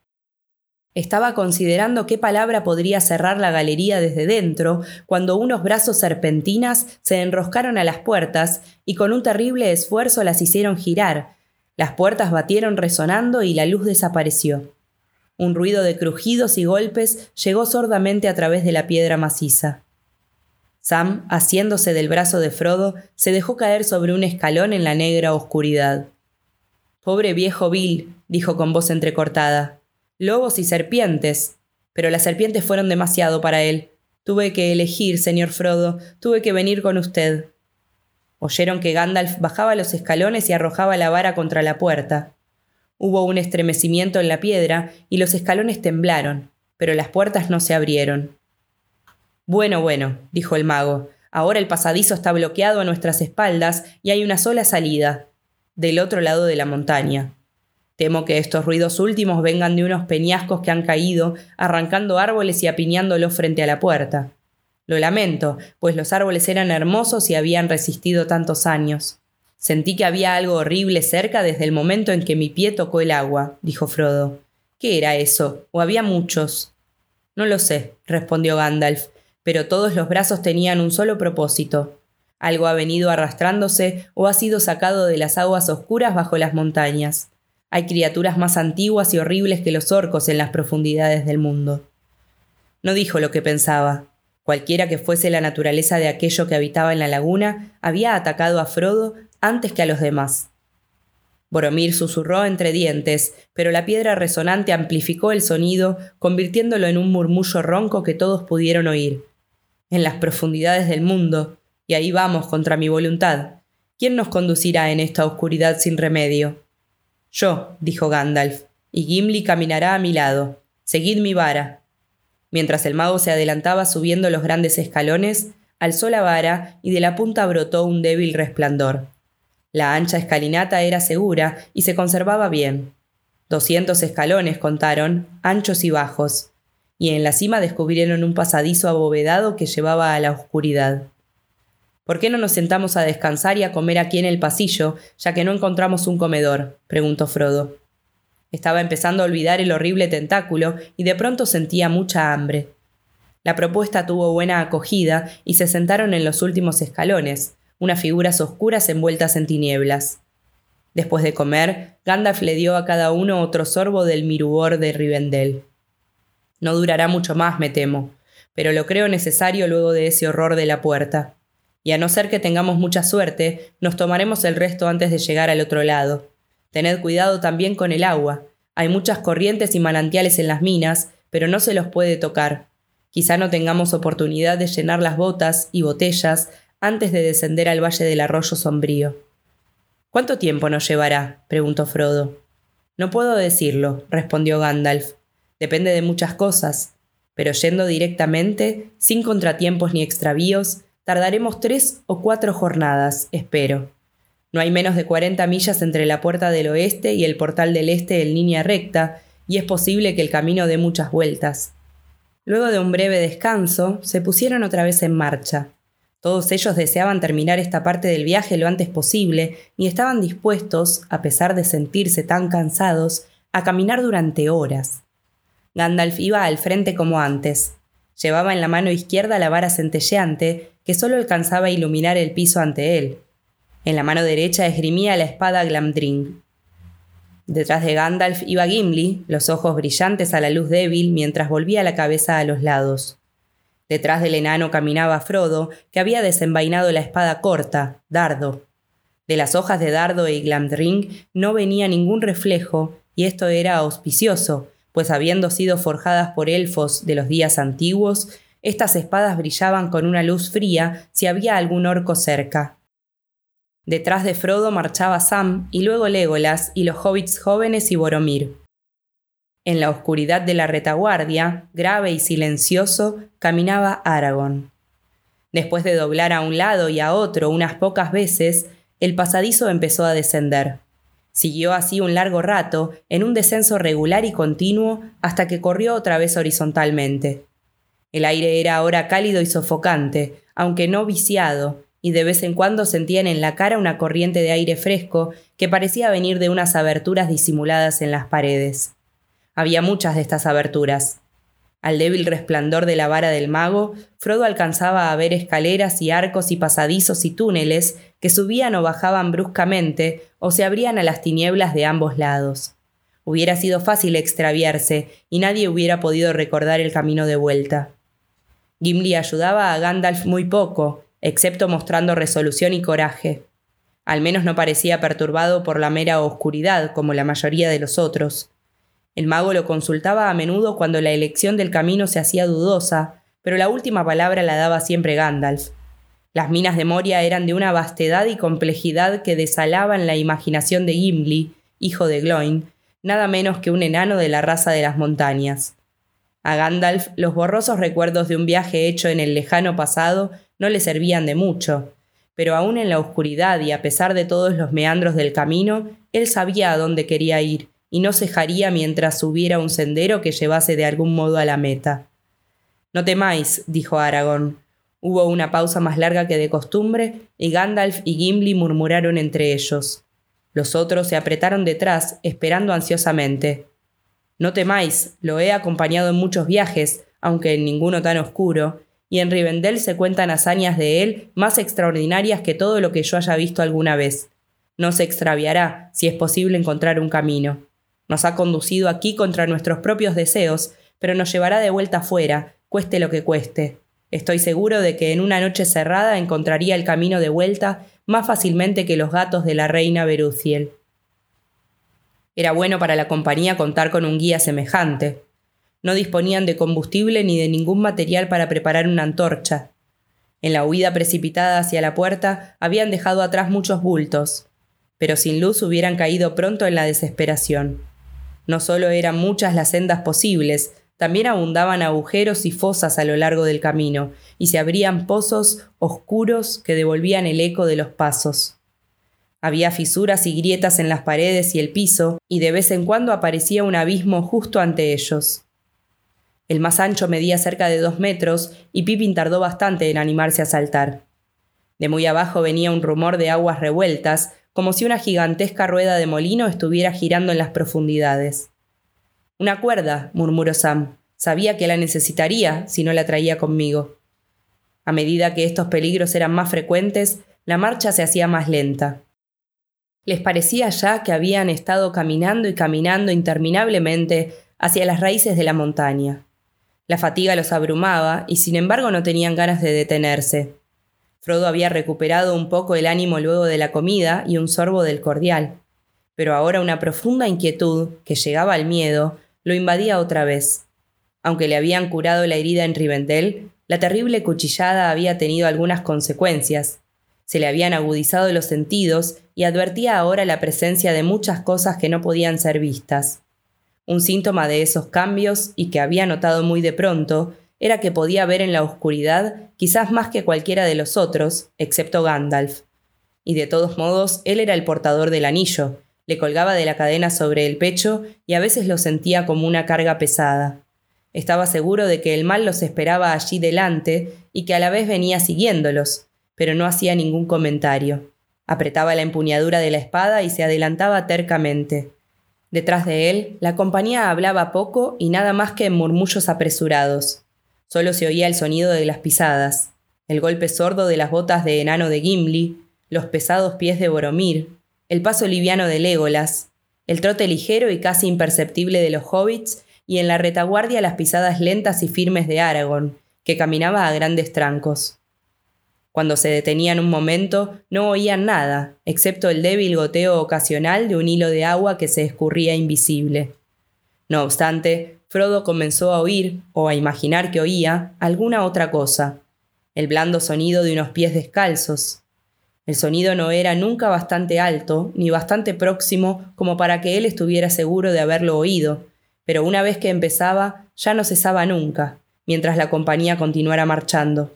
Estaba considerando qué palabra podría cerrar la galería desde dentro, cuando unos brazos serpentinas se enroscaron a las puertas y con un terrible esfuerzo las hicieron girar. Las puertas batieron resonando y la luz desapareció. Un ruido de crujidos y golpes llegó sordamente a través de la piedra maciza. Sam, haciéndose del brazo de Frodo, se dejó caer sobre un escalón en la negra oscuridad. Pobre viejo Bill, dijo con voz entrecortada. Lobos y serpientes. Pero las serpientes fueron demasiado para él. Tuve que elegir, señor Frodo, tuve que venir con usted. Oyeron que Gandalf bajaba los escalones y arrojaba la vara contra la puerta. Hubo un estremecimiento en la piedra y los escalones temblaron, pero las puertas no se abrieron. Bueno, bueno, dijo el mago, ahora el pasadizo está bloqueado a nuestras espaldas y hay una sola salida, del otro lado de la montaña. Temo que estos ruidos últimos vengan de unos peñascos que han caído, arrancando árboles y apiñándolos frente a la puerta. Lo lamento, pues los árboles eran hermosos y habían resistido tantos años. Sentí que había algo horrible cerca desde el momento en que mi pie tocó el agua, dijo Frodo. ¿Qué era eso? ¿O había muchos? No lo sé, respondió Gandalf, pero todos los brazos tenían un solo propósito. Algo ha venido arrastrándose o ha sido sacado de las aguas oscuras bajo las montañas. Hay criaturas más antiguas y horribles que los orcos en las profundidades del mundo. No dijo lo que pensaba. Cualquiera que fuese la naturaleza de aquello que habitaba en la laguna, había atacado a Frodo antes que a los demás. Boromir susurró entre dientes, pero la piedra resonante amplificó el sonido, convirtiéndolo en un murmullo ronco que todos pudieron oír. En las profundidades del mundo, y ahí vamos contra mi voluntad. ¿Quién nos conducirá en esta oscuridad sin remedio? Yo, dijo Gandalf, y Gimli caminará a mi lado. Seguid mi vara. Mientras el mago se adelantaba subiendo los grandes escalones, alzó la vara y de la punta brotó un débil resplandor. La ancha escalinata era segura y se conservaba bien. Doscientos escalones contaron, anchos y bajos, y en la cima descubrieron un pasadizo abovedado que llevaba a la oscuridad. ¿Por qué no nos sentamos a descansar y a comer aquí en el pasillo, ya que no encontramos un comedor? preguntó Frodo. Estaba empezando a olvidar el horrible tentáculo y de pronto sentía mucha hambre. La propuesta tuvo buena acogida y se sentaron en los últimos escalones, unas figuras oscuras envueltas en tinieblas. Después de comer, Gandalf le dio a cada uno otro sorbo del mirubor de Rivendell. No durará mucho más, me temo, pero lo creo necesario luego de ese horror de la puerta. Y a no ser que tengamos mucha suerte, nos tomaremos el resto antes de llegar al otro lado. Tened cuidado también con el agua. Hay muchas corrientes y manantiales en las minas, pero no se los puede tocar. Quizá no tengamos oportunidad de llenar las botas y botellas antes de descender al valle del arroyo sombrío. ¿Cuánto tiempo nos llevará? preguntó Frodo. No puedo decirlo, respondió Gandalf. Depende de muchas cosas, pero yendo directamente, sin contratiempos ni extravíos, tardaremos tres o cuatro jornadas, espero. No hay menos de 40 millas entre la puerta del oeste y el portal del este en línea recta, y es posible que el camino dé muchas vueltas. Luego de un breve descanso, se pusieron otra vez en marcha. Todos ellos deseaban terminar esta parte del viaje lo antes posible y estaban dispuestos, a pesar de sentirse tan cansados, a caminar durante horas. Gandalf iba al frente como antes. Llevaba en la mano izquierda la vara centelleante que solo alcanzaba a iluminar el piso ante él. En la mano derecha esgrimía la espada Glamdring. Detrás de Gandalf iba Gimli, los ojos brillantes a la luz débil mientras volvía la cabeza a los lados. Detrás del enano caminaba Frodo, que había desenvainado la espada corta, Dardo. De las hojas de Dardo y Glamdring no venía ningún reflejo, y esto era auspicioso, pues habiendo sido forjadas por elfos de los días antiguos, estas espadas brillaban con una luz fría si había algún orco cerca. Detrás de Frodo marchaba Sam y luego Legolas y los hobbits jóvenes y Boromir. En la oscuridad de la retaguardia, grave y silencioso, caminaba Aragorn. Después de doblar a un lado y a otro unas pocas veces, el pasadizo empezó a descender. Siguió así un largo rato, en un descenso regular y continuo, hasta que corrió otra vez horizontalmente. El aire era ahora cálido y sofocante, aunque no viciado, y de vez en cuando sentían en la cara una corriente de aire fresco que parecía venir de unas aberturas disimuladas en las paredes. Había muchas de estas aberturas. Al débil resplandor de la vara del mago, Frodo alcanzaba a ver escaleras y arcos y pasadizos y túneles que subían o bajaban bruscamente o se abrían a las tinieblas de ambos lados. Hubiera sido fácil extraviarse y nadie hubiera podido recordar el camino de vuelta. Gimli ayudaba a Gandalf muy poco, excepto mostrando resolución y coraje. Al menos no parecía perturbado por la mera oscuridad como la mayoría de los otros. El mago lo consultaba a menudo cuando la elección del camino se hacía dudosa, pero la última palabra la daba siempre Gandalf. Las minas de Moria eran de una vastedad y complejidad que desalaban la imaginación de Gimli, hijo de Gloin, nada menos que un enano de la raza de las montañas. A Gandalf los borrosos recuerdos de un viaje hecho en el lejano pasado no le servían de mucho, pero aún en la oscuridad y a pesar de todos los meandros del camino, él sabía a dónde quería ir, y no cejaría mientras subiera un sendero que llevase de algún modo a la meta. No temáis, dijo Aragón. Hubo una pausa más larga que de costumbre, y Gandalf y Gimli murmuraron entre ellos. Los otros se apretaron detrás, esperando ansiosamente. No temáis, lo he acompañado en muchos viajes, aunque en ninguno tan oscuro, y en Rivendell se cuentan hazañas de él más extraordinarias que todo lo que yo haya visto alguna vez. No se extraviará, si es posible encontrar un camino. Nos ha conducido aquí contra nuestros propios deseos, pero nos llevará de vuelta fuera, cueste lo que cueste. Estoy seguro de que en una noche cerrada encontraría el camino de vuelta más fácilmente que los gatos de la reina Beruciel. Era bueno para la compañía contar con un guía semejante. No disponían de combustible ni de ningún material para preparar una antorcha. En la huida precipitada hacia la puerta habían dejado atrás muchos bultos, pero sin luz hubieran caído pronto en la desesperación. No solo eran muchas las sendas posibles, también abundaban agujeros y fosas a lo largo del camino, y se abrían pozos oscuros que devolvían el eco de los pasos. Había fisuras y grietas en las paredes y el piso, y de vez en cuando aparecía un abismo justo ante ellos. El más ancho medía cerca de dos metros, y Pippin tardó bastante en animarse a saltar. De muy abajo venía un rumor de aguas revueltas, como si una gigantesca rueda de molino estuviera girando en las profundidades. Una cuerda, murmuró Sam. Sabía que la necesitaría si no la traía conmigo. A medida que estos peligros eran más frecuentes, la marcha se hacía más lenta. Les parecía ya que habían estado caminando y caminando interminablemente hacia las raíces de la montaña. La fatiga los abrumaba y sin embargo no tenían ganas de detenerse. Frodo había recuperado un poco el ánimo luego de la comida y un sorbo del cordial, pero ahora una profunda inquietud, que llegaba al miedo, lo invadía otra vez. Aunque le habían curado la herida en Rivendell, la terrible cuchillada había tenido algunas consecuencias, se le habían agudizado los sentidos y advertía ahora la presencia de muchas cosas que no podían ser vistas. Un síntoma de esos cambios, y que había notado muy de pronto, era que podía ver en la oscuridad quizás más que cualquiera de los otros, excepto Gandalf. Y de todos modos, él era el portador del anillo, le colgaba de la cadena sobre el pecho y a veces lo sentía como una carga pesada. Estaba seguro de que el mal los esperaba allí delante y que a la vez venía siguiéndolos, pero no hacía ningún comentario. Apretaba la empuñadura de la espada y se adelantaba tercamente. Detrás de él, la compañía hablaba poco y nada más que en murmullos apresurados. Solo se oía el sonido de las pisadas, el golpe sordo de las botas de enano de Gimli, los pesados pies de Boromir, el paso liviano de Legolas, el trote ligero y casi imperceptible de los hobbits y en la retaguardia las pisadas lentas y firmes de Aragorn, que caminaba a grandes trancos. Cuando se detenían un momento, no oían nada, excepto el débil goteo ocasional de un hilo de agua que se escurría invisible. No obstante, Frodo comenzó a oír, o a imaginar que oía, alguna otra cosa, el blando sonido de unos pies descalzos. El sonido no era nunca bastante alto, ni bastante próximo como para que él estuviera seguro de haberlo oído, pero una vez que empezaba, ya no cesaba nunca, mientras la compañía continuara marchando.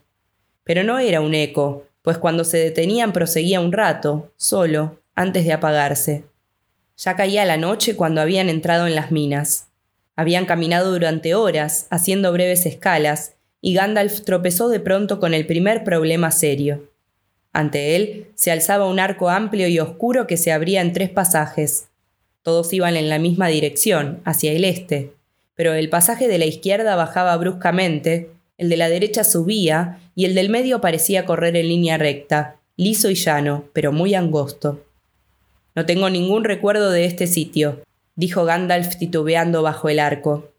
Pero no era un eco, pues cuando se detenían proseguía un rato, solo, antes de apagarse. Ya caía la noche cuando habían entrado en las minas. Habían caminado durante horas, haciendo breves escalas, y Gandalf tropezó de pronto con el primer problema serio. Ante él se alzaba un arco amplio y oscuro que se abría en tres pasajes. Todos iban en la misma dirección, hacia el este, pero el pasaje de la izquierda bajaba bruscamente, el de la derecha subía y el del medio parecía correr en línea recta, liso y llano, pero muy angosto. No tengo ningún recuerdo de este sitio, dijo Gandalf titubeando bajo el arco.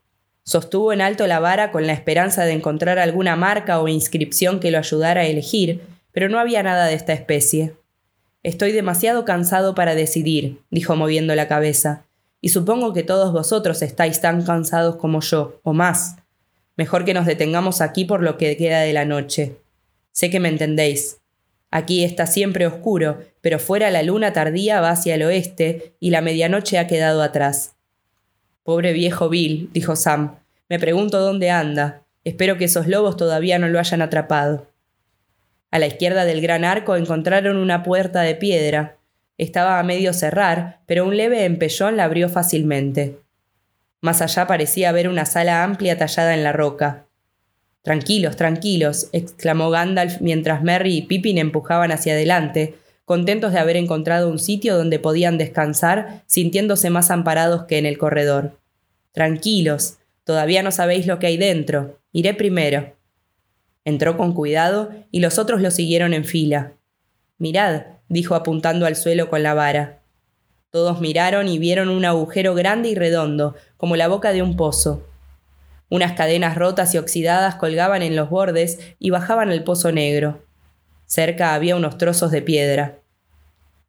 Sostuvo en alto la vara con la esperanza de encontrar alguna marca o inscripción que lo ayudara a elegir, pero no había nada de esta especie. Estoy demasiado cansado para decidir, dijo moviendo la cabeza, y supongo que todos vosotros estáis tan cansados como yo, o más. Mejor que nos detengamos aquí por lo que queda de la noche. Sé que me entendéis. Aquí está siempre oscuro, pero fuera la luna tardía va hacia el oeste y la medianoche ha quedado atrás. Pobre viejo Bill, dijo Sam. Me pregunto dónde anda. Espero que esos lobos todavía no lo hayan atrapado. A la izquierda del gran arco encontraron una puerta de piedra. Estaba a medio cerrar, pero un leve empellón la abrió fácilmente. Más allá parecía haber una sala amplia tallada en la roca. Tranquilos, tranquilos, exclamó Gandalf mientras Merry y Pippin empujaban hacia adelante, contentos de haber encontrado un sitio donde podían descansar, sintiéndose más amparados que en el corredor. Tranquilos, todavía no sabéis lo que hay dentro. Iré primero. Entró con cuidado y los otros lo siguieron en fila. Mirad, dijo apuntando al suelo con la vara. Todos miraron y vieron un agujero grande y redondo, como la boca de un pozo. Unas cadenas rotas y oxidadas colgaban en los bordes y bajaban al pozo negro. Cerca había unos trozos de piedra.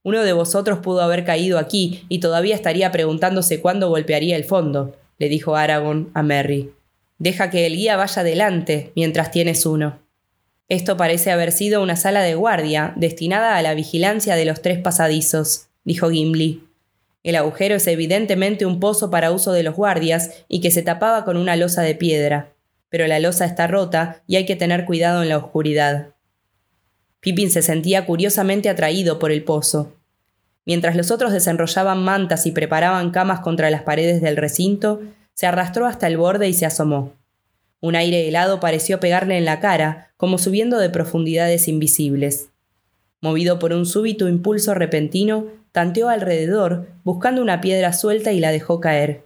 Uno de vosotros pudo haber caído aquí y todavía estaría preguntándose cuándo golpearía el fondo, le dijo Aragorn a Merry. Deja que el guía vaya adelante mientras tienes uno. Esto parece haber sido una sala de guardia destinada a la vigilancia de los tres pasadizos, dijo Gimli. El agujero es evidentemente un pozo para uso de los guardias y que se tapaba con una losa de piedra, pero la losa está rota y hay que tener cuidado en la oscuridad. Pippin se sentía curiosamente atraído por el pozo. Mientras los otros desenrollaban mantas y preparaban camas contra las paredes del recinto, se arrastró hasta el borde y se asomó. Un aire helado pareció pegarle en la cara, como subiendo de profundidades invisibles. Movido por un súbito impulso repentino, tanteó alrededor, buscando una piedra suelta y la dejó caer.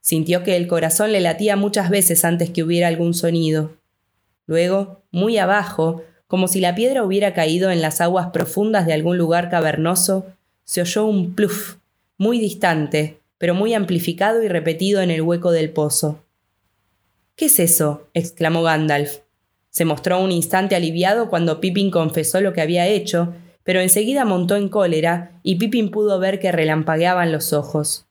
Sintió que el corazón le latía muchas veces antes que hubiera algún sonido. Luego, muy abajo, como si la piedra hubiera caído en las aguas profundas de algún lugar cavernoso, se oyó un pluf, muy distante, pero muy amplificado y repetido en el hueco del pozo. ¿Qué es eso? exclamó Gandalf. Se mostró un instante aliviado cuando Pippin confesó lo que había hecho, pero enseguida montó en cólera y Pippin pudo ver que relampagueaban los ojos.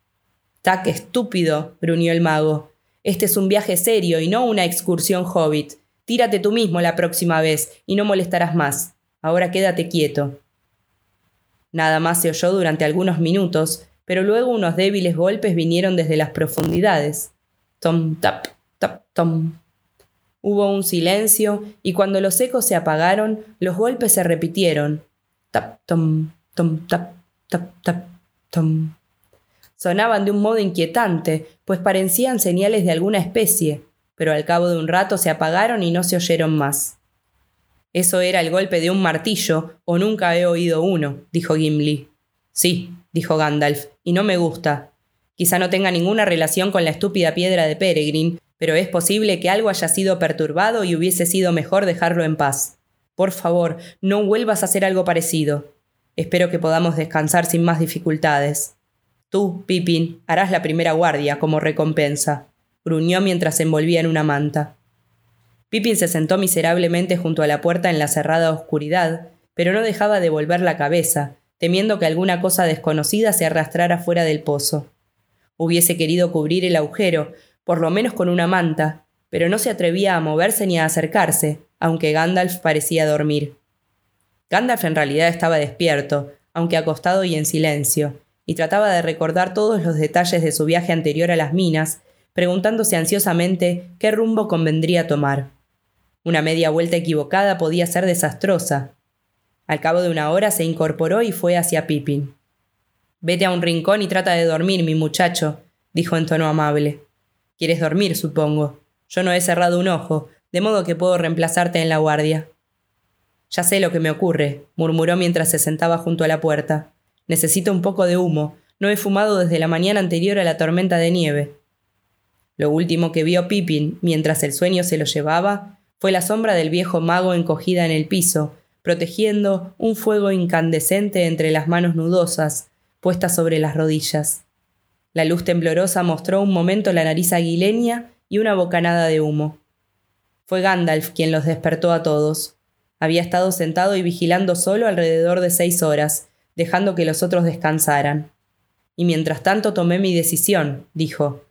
Tac, estúpido, gruñó el mago. Este es un viaje serio y no una excursión hobbit. Tírate tú mismo la próxima vez y no molestarás más. Ahora quédate quieto. Nada más se oyó durante algunos minutos, pero luego unos débiles golpes vinieron desde las profundidades. Tom, tap, tap, tom. Hubo un silencio y cuando los ecos se apagaron, los golpes se repitieron, tap, tom, tom, tap, tap, tap, tom. Sonaban de un modo inquietante, pues parecían señales de alguna especie, pero al cabo de un rato se apagaron y no se oyeron más. Eso era el golpe de un martillo, o nunca he oído uno, dijo Gimli. Sí, dijo Gandalf, y no me gusta. Quizá no tenga ninguna relación con la estúpida piedra de Peregrin, pero es posible que algo haya sido perturbado y hubiese sido mejor dejarlo en paz. Por favor, no vuelvas a hacer algo parecido. Espero que podamos descansar sin más dificultades. Tú, Pippin, harás la primera guardia como recompensa, gruñó mientras se envolvía en una manta. Pippin se sentó miserablemente junto a la puerta en la cerrada oscuridad, pero no dejaba de volver la cabeza, temiendo que alguna cosa desconocida se arrastrara fuera del pozo. Hubiese querido cubrir el agujero, por lo menos con una manta, pero no se atrevía a moverse ni a acercarse, aunque Gandalf parecía dormir. Gandalf en realidad estaba despierto, aunque acostado y en silencio, y trataba de recordar todos los detalles de su viaje anterior a las minas, preguntándose ansiosamente qué rumbo convendría tomar. Una media vuelta equivocada podía ser desastrosa. Al cabo de una hora se incorporó y fue hacia Pippin. Vete a un rincón y trata de dormir, mi muchacho, dijo en tono amable. Quieres dormir, supongo. Yo no he cerrado un ojo, de modo que puedo reemplazarte en la guardia. Ya sé lo que me ocurre, murmuró mientras se sentaba junto a la puerta. Necesito un poco de humo. No he fumado desde la mañana anterior a la tormenta de nieve. Lo último que vio Pippin, mientras el sueño se lo llevaba, fue la sombra del viejo mago encogida en el piso, protegiendo un fuego incandescente entre las manos nudosas, puestas sobre las rodillas. La luz temblorosa mostró un momento la nariz aguileña y una bocanada de humo. Fue Gandalf quien los despertó a todos. Había estado sentado y vigilando solo alrededor de seis horas, dejando que los otros descansaran. Y mientras tanto tomé mi decisión, dijo.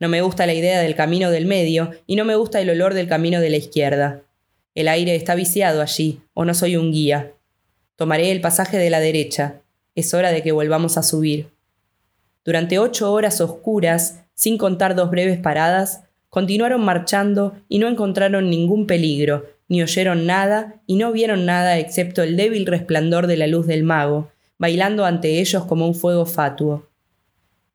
No me gusta la idea del camino del medio y no me gusta el olor del camino de la izquierda. El aire está viciado allí, o no soy un guía. Tomaré el pasaje de la derecha. Es hora de que volvamos a subir. Durante ocho horas oscuras, sin contar dos breves paradas, continuaron marchando y no encontraron ningún peligro, ni oyeron nada y no vieron nada excepto el débil resplandor de la luz del mago, bailando ante ellos como un fuego fatuo.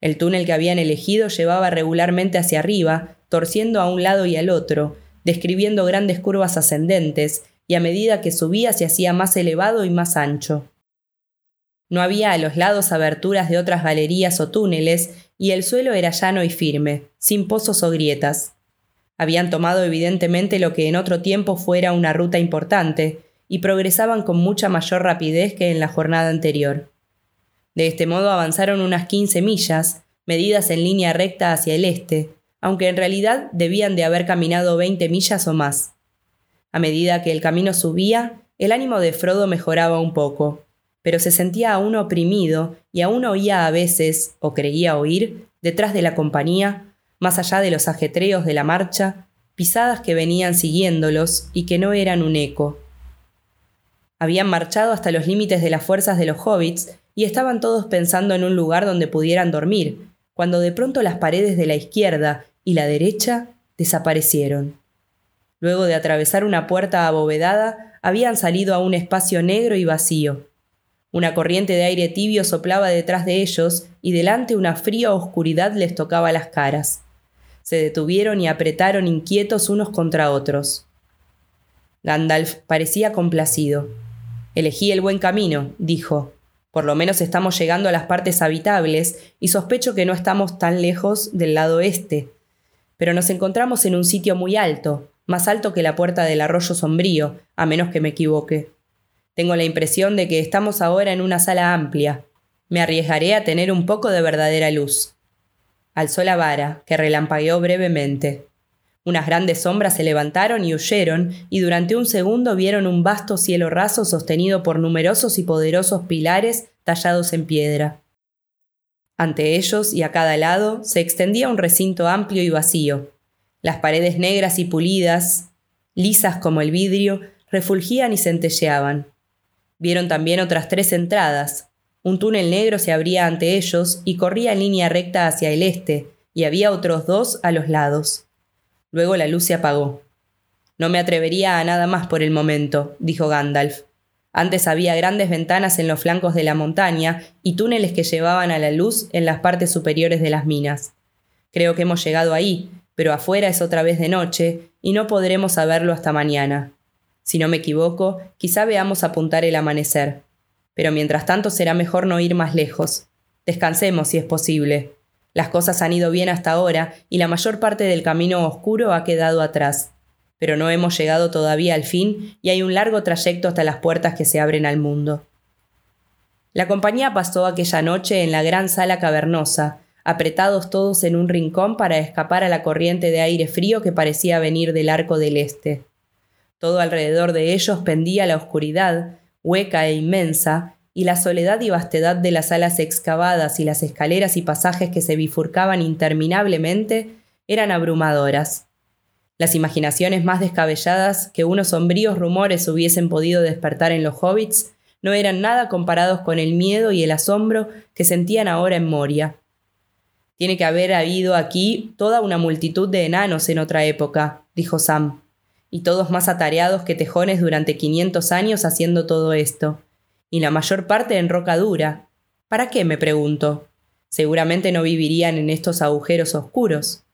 El túnel que habían elegido llevaba regularmente hacia arriba, torciendo a un lado y al otro, describiendo grandes curvas ascendentes, y a medida que subía se hacía más elevado y más ancho. No había a los lados aberturas de otras galerías o túneles, y el suelo era llano y firme, sin pozos o grietas. Habían tomado evidentemente lo que en otro tiempo fuera una ruta importante, y progresaban con mucha mayor rapidez que en la jornada anterior. De este modo avanzaron unas quince millas, medidas en línea recta hacia el este, aunque en realidad debían de haber caminado veinte millas o más. A medida que el camino subía, el ánimo de Frodo mejoraba un poco, pero se sentía aún oprimido y aún oía a veces, o creía oír, detrás de la compañía, más allá de los ajetreos de la marcha, pisadas que venían siguiéndolos y que no eran un eco. Habían marchado hasta los límites de las fuerzas de los hobbits y estaban todos pensando en un lugar donde pudieran dormir, cuando de pronto las paredes de la izquierda y la derecha desaparecieron. Luego de atravesar una puerta abovedada, habían salido a un espacio negro y vacío. Una corriente de aire tibio soplaba detrás de ellos y delante una fría oscuridad les tocaba las caras. Se detuvieron y apretaron inquietos unos contra otros. Gandalf parecía complacido. Elegí el buen camino, dijo. Por lo menos estamos llegando a las partes habitables y sospecho que no estamos tan lejos del lado este. Pero nos encontramos en un sitio muy alto, más alto que la puerta del arroyo sombrío, a menos que me equivoque. Tengo la impresión de que estamos ahora en una sala amplia. Me arriesgaré a tener un poco de verdadera luz. Alzó la vara, que relampagueó brevemente. Unas grandes sombras se levantaron y huyeron, y durante un segundo vieron un vasto cielo raso sostenido por numerosos y poderosos pilares tallados en piedra. Ante ellos y a cada lado se extendía un recinto amplio y vacío, las paredes negras y pulidas, lisas como el vidrio, refulgían y centelleaban. Vieron también otras tres entradas. Un túnel negro se abría ante ellos y corría en línea recta hacia el este, y había otros dos a los lados. Luego la luz se apagó. No me atrevería a nada más por el momento, dijo Gandalf. Antes había grandes ventanas en los flancos de la montaña y túneles que llevaban a la luz en las partes superiores de las minas. Creo que hemos llegado ahí, pero afuera es otra vez de noche y no podremos saberlo hasta mañana. Si no me equivoco, quizá veamos apuntar el amanecer. Pero mientras tanto será mejor no ir más lejos. Descansemos si es posible. Las cosas han ido bien hasta ahora y la mayor parte del camino oscuro ha quedado atrás. Pero no hemos llegado todavía al fin y hay un largo trayecto hasta las puertas que se abren al mundo. La compañía pasó aquella noche en la gran sala cavernosa, apretados todos en un rincón para escapar a la corriente de aire frío que parecía venir del arco del este. Todo alrededor de ellos pendía la oscuridad, hueca e inmensa, y la soledad y vastedad de las alas excavadas y las escaleras y pasajes que se bifurcaban interminablemente eran abrumadoras. Las imaginaciones más descabelladas que unos sombríos rumores hubiesen podido despertar en los hobbits no eran nada comparados con el miedo y el asombro que sentían ahora en Moria. Tiene que haber habido aquí toda una multitud de enanos en otra época, dijo Sam, y todos más atareados que tejones durante quinientos años haciendo todo esto, y la mayor parte en roca dura. ¿Para qué? me pregunto. Seguramente no vivirían en estos agujeros oscuros.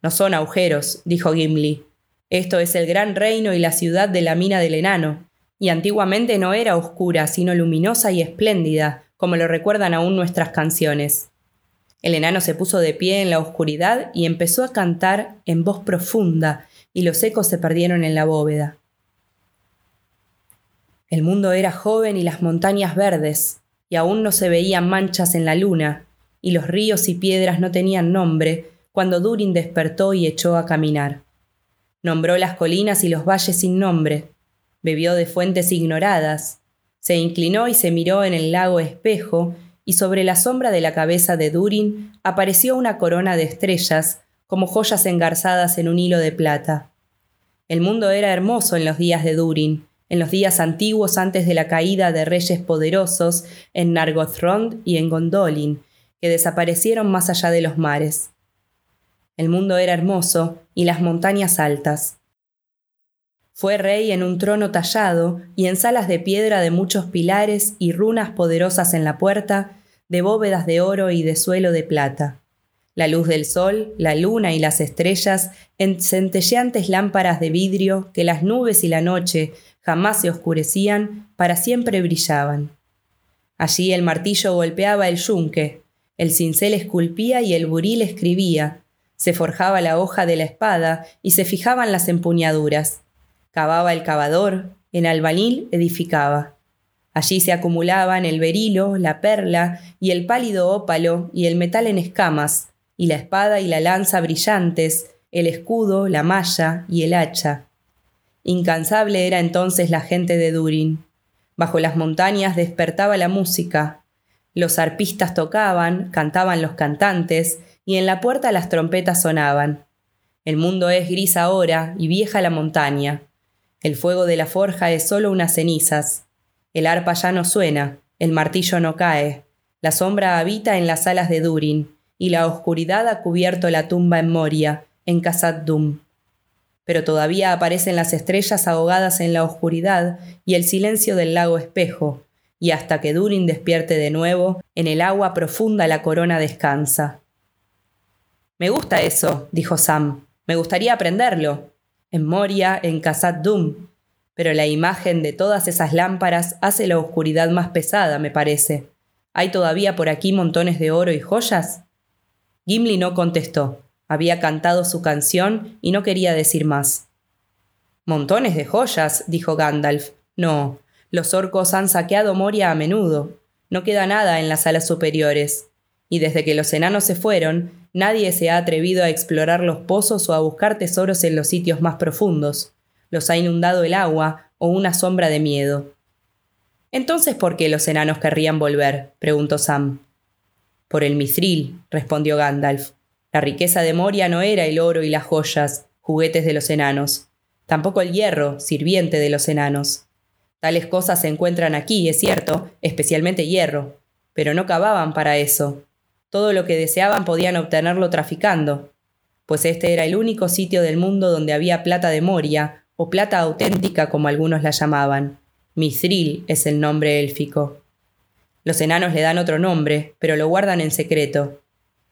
No son agujeros, dijo Gimli. Esto es el gran reino y la ciudad de la mina del enano, y antiguamente no era oscura, sino luminosa y espléndida, como lo recuerdan aún nuestras canciones. El enano se puso de pie en la oscuridad y empezó a cantar en voz profunda, y los ecos se perdieron en la bóveda. El mundo era joven y las montañas verdes, y aún no se veían manchas en la luna, y los ríos y piedras no tenían nombre, cuando Durin despertó y echó a caminar. Nombró las colinas y los valles sin nombre, bebió de fuentes ignoradas, se inclinó y se miró en el lago espejo, y sobre la sombra de la cabeza de Durin apareció una corona de estrellas, como joyas engarzadas en un hilo de plata. El mundo era hermoso en los días de Durin, en los días antiguos antes de la caída de reyes poderosos en Nargothrond y en Gondolin, que desaparecieron más allá de los mares. El mundo era hermoso y las montañas altas. Fue rey en un trono tallado y en salas de piedra de muchos pilares y runas poderosas en la puerta, de bóvedas de oro y de suelo de plata. La luz del sol, la luna y las estrellas, en centelleantes lámparas de vidrio que las nubes y la noche jamás se oscurecían, para siempre brillaban. Allí el martillo golpeaba el yunque, el cincel esculpía y el buril escribía, se forjaba la hoja de la espada y se fijaban las empuñaduras. Cavaba el cavador, en albanil edificaba. Allí se acumulaban el berilo, la perla y el pálido ópalo y el metal en escamas, y la espada y la lanza brillantes, el escudo, la malla y el hacha. Incansable era entonces la gente de Durin. Bajo las montañas despertaba la música. Los arpistas tocaban, cantaban los cantantes, y en la puerta las trompetas sonaban. El mundo es gris ahora y vieja la montaña. El fuego de la forja es solo unas cenizas. El arpa ya no suena, el martillo no cae. La sombra habita en las alas de Durin, y la oscuridad ha cubierto la tumba en Moria, en Khazad Dum. Pero todavía aparecen las estrellas ahogadas en la oscuridad y el silencio del lago espejo, y hasta que Durin despierte de nuevo, en el agua profunda la corona descansa. Me gusta eso, dijo Sam. Me gustaría aprenderlo. En Moria, en Khazad Dum. Pero la imagen de todas esas lámparas hace la oscuridad más pesada, me parece. ¿Hay todavía por aquí montones de oro y joyas? Gimli no contestó. Había cantado su canción y no quería decir más. Montones de joyas, dijo Gandalf. No, los orcos han saqueado Moria a menudo. No queda nada en las salas superiores. Y desde que los enanos se fueron, Nadie se ha atrevido a explorar los pozos o a buscar tesoros en los sitios más profundos. Los ha inundado el agua o una sombra de miedo. Entonces, ¿por qué los enanos querrían volver? preguntó Sam. Por el mithril, respondió Gandalf. La riqueza de Moria no era el oro y las joyas, juguetes de los enanos, tampoco el hierro, sirviente de los enanos. Tales cosas se encuentran aquí, es cierto, especialmente hierro, pero no cavaban para eso. Todo lo que deseaban podían obtenerlo traficando, pues este era el único sitio del mundo donde había plata de Moria, o plata auténtica como algunos la llamaban. Mithril es el nombre élfico. Los enanos le dan otro nombre, pero lo guardan en secreto.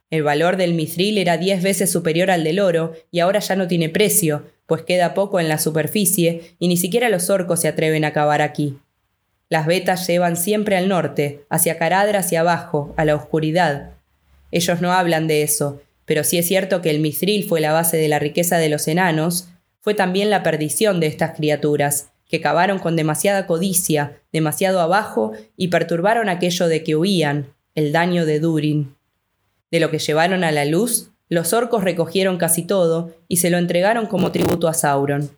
El valor del mithril era diez veces superior al del oro, y ahora ya no tiene precio, pues queda poco en la superficie, y ni siquiera los orcos se atreven a cavar aquí. Las vetas llevan siempre al norte, hacia Caradra hacia abajo, a la oscuridad, ellos no hablan de eso, pero sí es cierto que el mithril fue la base de la riqueza de los enanos, fue también la perdición de estas criaturas, que cavaron con demasiada codicia, demasiado abajo, y perturbaron aquello de que huían, el daño de Durin. De lo que llevaron a la luz, los orcos recogieron casi todo y se lo entregaron como tributo a Sauron.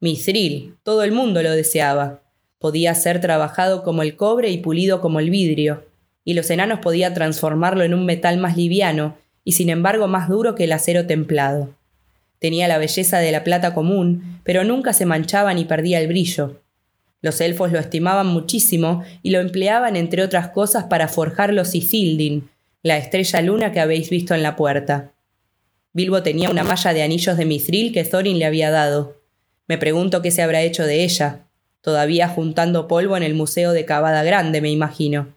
Mithril, todo el mundo lo deseaba. Podía ser trabajado como el cobre y pulido como el vidrio y los enanos podían transformarlo en un metal más liviano y sin embargo más duro que el acero templado. Tenía la belleza de la plata común, pero nunca se manchaba ni perdía el brillo. Los elfos lo estimaban muchísimo y lo empleaban entre otras cosas para forjar los Ithildin, la estrella luna que habéis visto en la puerta. Bilbo tenía una malla de anillos de mithril que Thorin le había dado. Me pregunto qué se habrá hecho de ella. Todavía juntando polvo en el Museo de Cavada Grande, me imagino.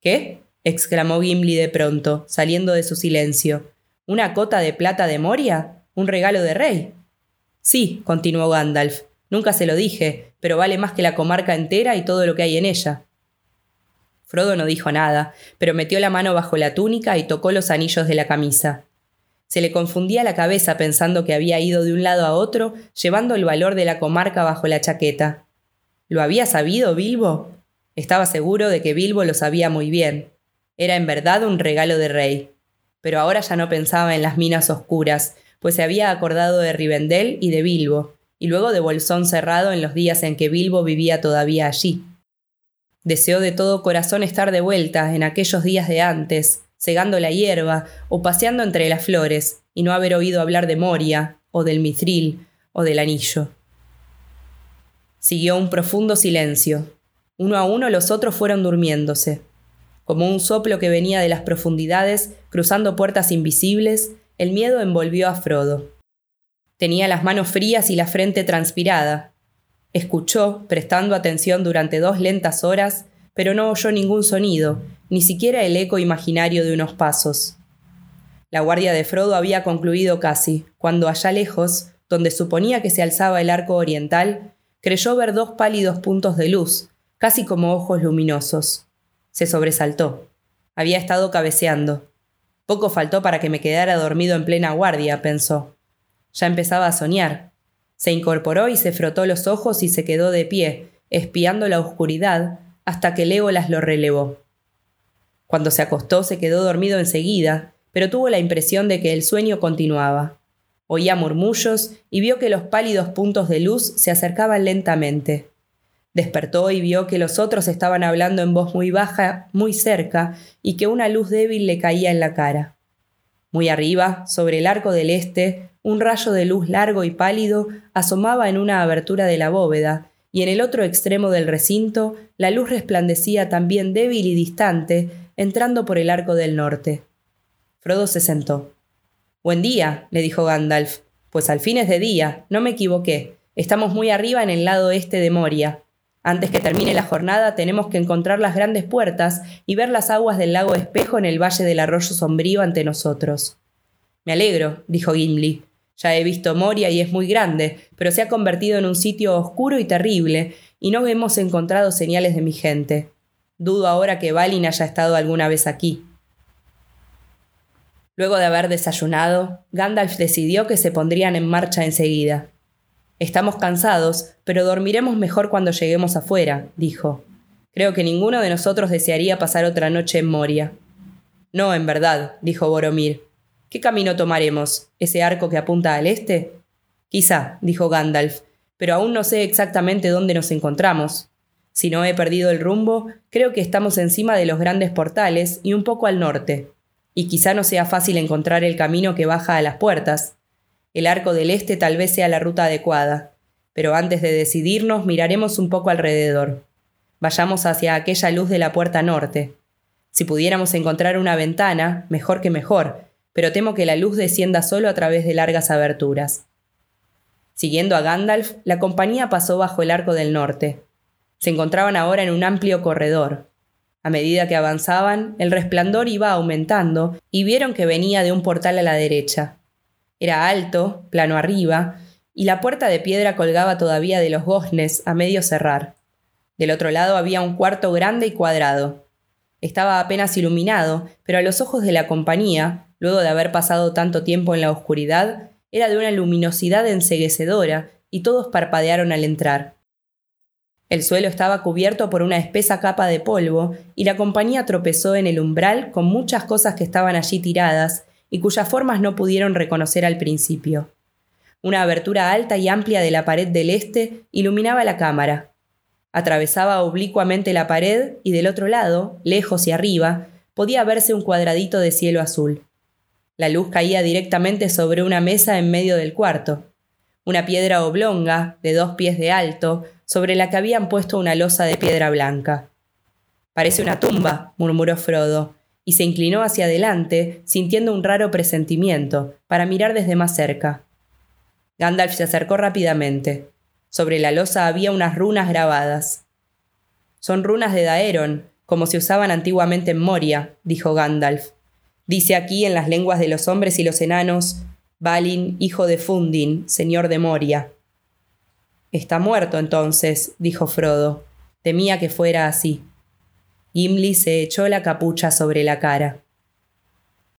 ¿Qué? exclamó Gimli de pronto, saliendo de su silencio. ¿Una cota de plata de Moria? ¿Un regalo de rey? Sí, continuó Gandalf. Nunca se lo dije, pero vale más que la comarca entera y todo lo que hay en ella. Frodo no dijo nada, pero metió la mano bajo la túnica y tocó los anillos de la camisa. Se le confundía la cabeza pensando que había ido de un lado a otro, llevando el valor de la comarca bajo la chaqueta. ¿Lo había sabido Bilbo? Estaba seguro de que Bilbo lo sabía muy bien. Era en verdad un regalo de rey. Pero ahora ya no pensaba en las minas oscuras, pues se había acordado de Rivendell y de Bilbo, y luego de Bolsón cerrado en los días en que Bilbo vivía todavía allí. Deseó de todo corazón estar de vuelta en aquellos días de antes, segando la hierba o paseando entre las flores, y no haber oído hablar de Moria, o del mithril, o del anillo. Siguió un profundo silencio. Uno a uno los otros fueron durmiéndose. Como un soplo que venía de las profundidades, cruzando puertas invisibles, el miedo envolvió a Frodo. Tenía las manos frías y la frente transpirada. Escuchó, prestando atención durante dos lentas horas, pero no oyó ningún sonido, ni siquiera el eco imaginario de unos pasos. La guardia de Frodo había concluido casi, cuando allá lejos, donde suponía que se alzaba el arco oriental, creyó ver dos pálidos puntos de luz, casi como ojos luminosos. Se sobresaltó. Había estado cabeceando. Poco faltó para que me quedara dormido en plena guardia, pensó. Ya empezaba a soñar. Se incorporó y se frotó los ojos y se quedó de pie, espiando la oscuridad, hasta que Legolas lo relevó. Cuando se acostó se quedó dormido enseguida, pero tuvo la impresión de que el sueño continuaba. Oía murmullos y vio que los pálidos puntos de luz se acercaban lentamente. Despertó y vio que los otros estaban hablando en voz muy baja, muy cerca, y que una luz débil le caía en la cara. Muy arriba, sobre el arco del este, un rayo de luz largo y pálido asomaba en una abertura de la bóveda, y en el otro extremo del recinto la luz resplandecía también débil y distante, entrando por el arco del norte. Frodo se sentó. Buen día, le dijo Gandalf. Pues al fin es de día, no me equivoqué. Estamos muy arriba en el lado este de Moria. Antes que termine la jornada tenemos que encontrar las grandes puertas y ver las aguas del lago Espejo en el valle del arroyo sombrío ante nosotros. Me alegro, dijo Gimli. Ya he visto Moria y es muy grande, pero se ha convertido en un sitio oscuro y terrible, y no hemos encontrado señales de mi gente. Dudo ahora que Balin haya estado alguna vez aquí. Luego de haber desayunado, Gandalf decidió que se pondrían en marcha enseguida. Estamos cansados, pero dormiremos mejor cuando lleguemos afuera, dijo. Creo que ninguno de nosotros desearía pasar otra noche en Moria. No, en verdad, dijo Boromir. ¿Qué camino tomaremos? ¿Ese arco que apunta al este? Quizá, dijo Gandalf, pero aún no sé exactamente dónde nos encontramos. Si no he perdido el rumbo, creo que estamos encima de los grandes portales y un poco al norte y quizá no sea fácil encontrar el camino que baja a las puertas. El arco del este tal vez sea la ruta adecuada, pero antes de decidirnos miraremos un poco alrededor. Vayamos hacia aquella luz de la puerta norte. Si pudiéramos encontrar una ventana, mejor que mejor, pero temo que la luz descienda solo a través de largas aberturas. Siguiendo a Gandalf, la compañía pasó bajo el arco del norte. Se encontraban ahora en un amplio corredor. A medida que avanzaban, el resplandor iba aumentando y vieron que venía de un portal a la derecha. Era alto, plano arriba, y la puerta de piedra colgaba todavía de los goznes a medio cerrar. Del otro lado había un cuarto grande y cuadrado. Estaba apenas iluminado, pero a los ojos de la compañía, luego de haber pasado tanto tiempo en la oscuridad, era de una luminosidad enseguecedora, y todos parpadearon al entrar. El suelo estaba cubierto por una espesa capa de polvo y la compañía tropezó en el umbral con muchas cosas que estaban allí tiradas y cuyas formas no pudieron reconocer al principio. Una abertura alta y amplia de la pared del este iluminaba la cámara. Atravesaba oblicuamente la pared y del otro lado, lejos y arriba, podía verse un cuadradito de cielo azul. La luz caía directamente sobre una mesa en medio del cuarto. Una piedra oblonga, de dos pies de alto, sobre la que habían puesto una losa de piedra blanca. Parece una tumba, murmuró Frodo, y se inclinó hacia adelante, sintiendo un raro presentimiento, para mirar desde más cerca. Gandalf se acercó rápidamente. Sobre la losa había unas runas grabadas. Son runas de Daeron, como se usaban antiguamente en Moria, dijo Gandalf. Dice aquí en las lenguas de los hombres y los enanos, Balin, hijo de Fundin, señor de Moria. Está muerto entonces, dijo Frodo. Temía que fuera así. Gimli se echó la capucha sobre la cara.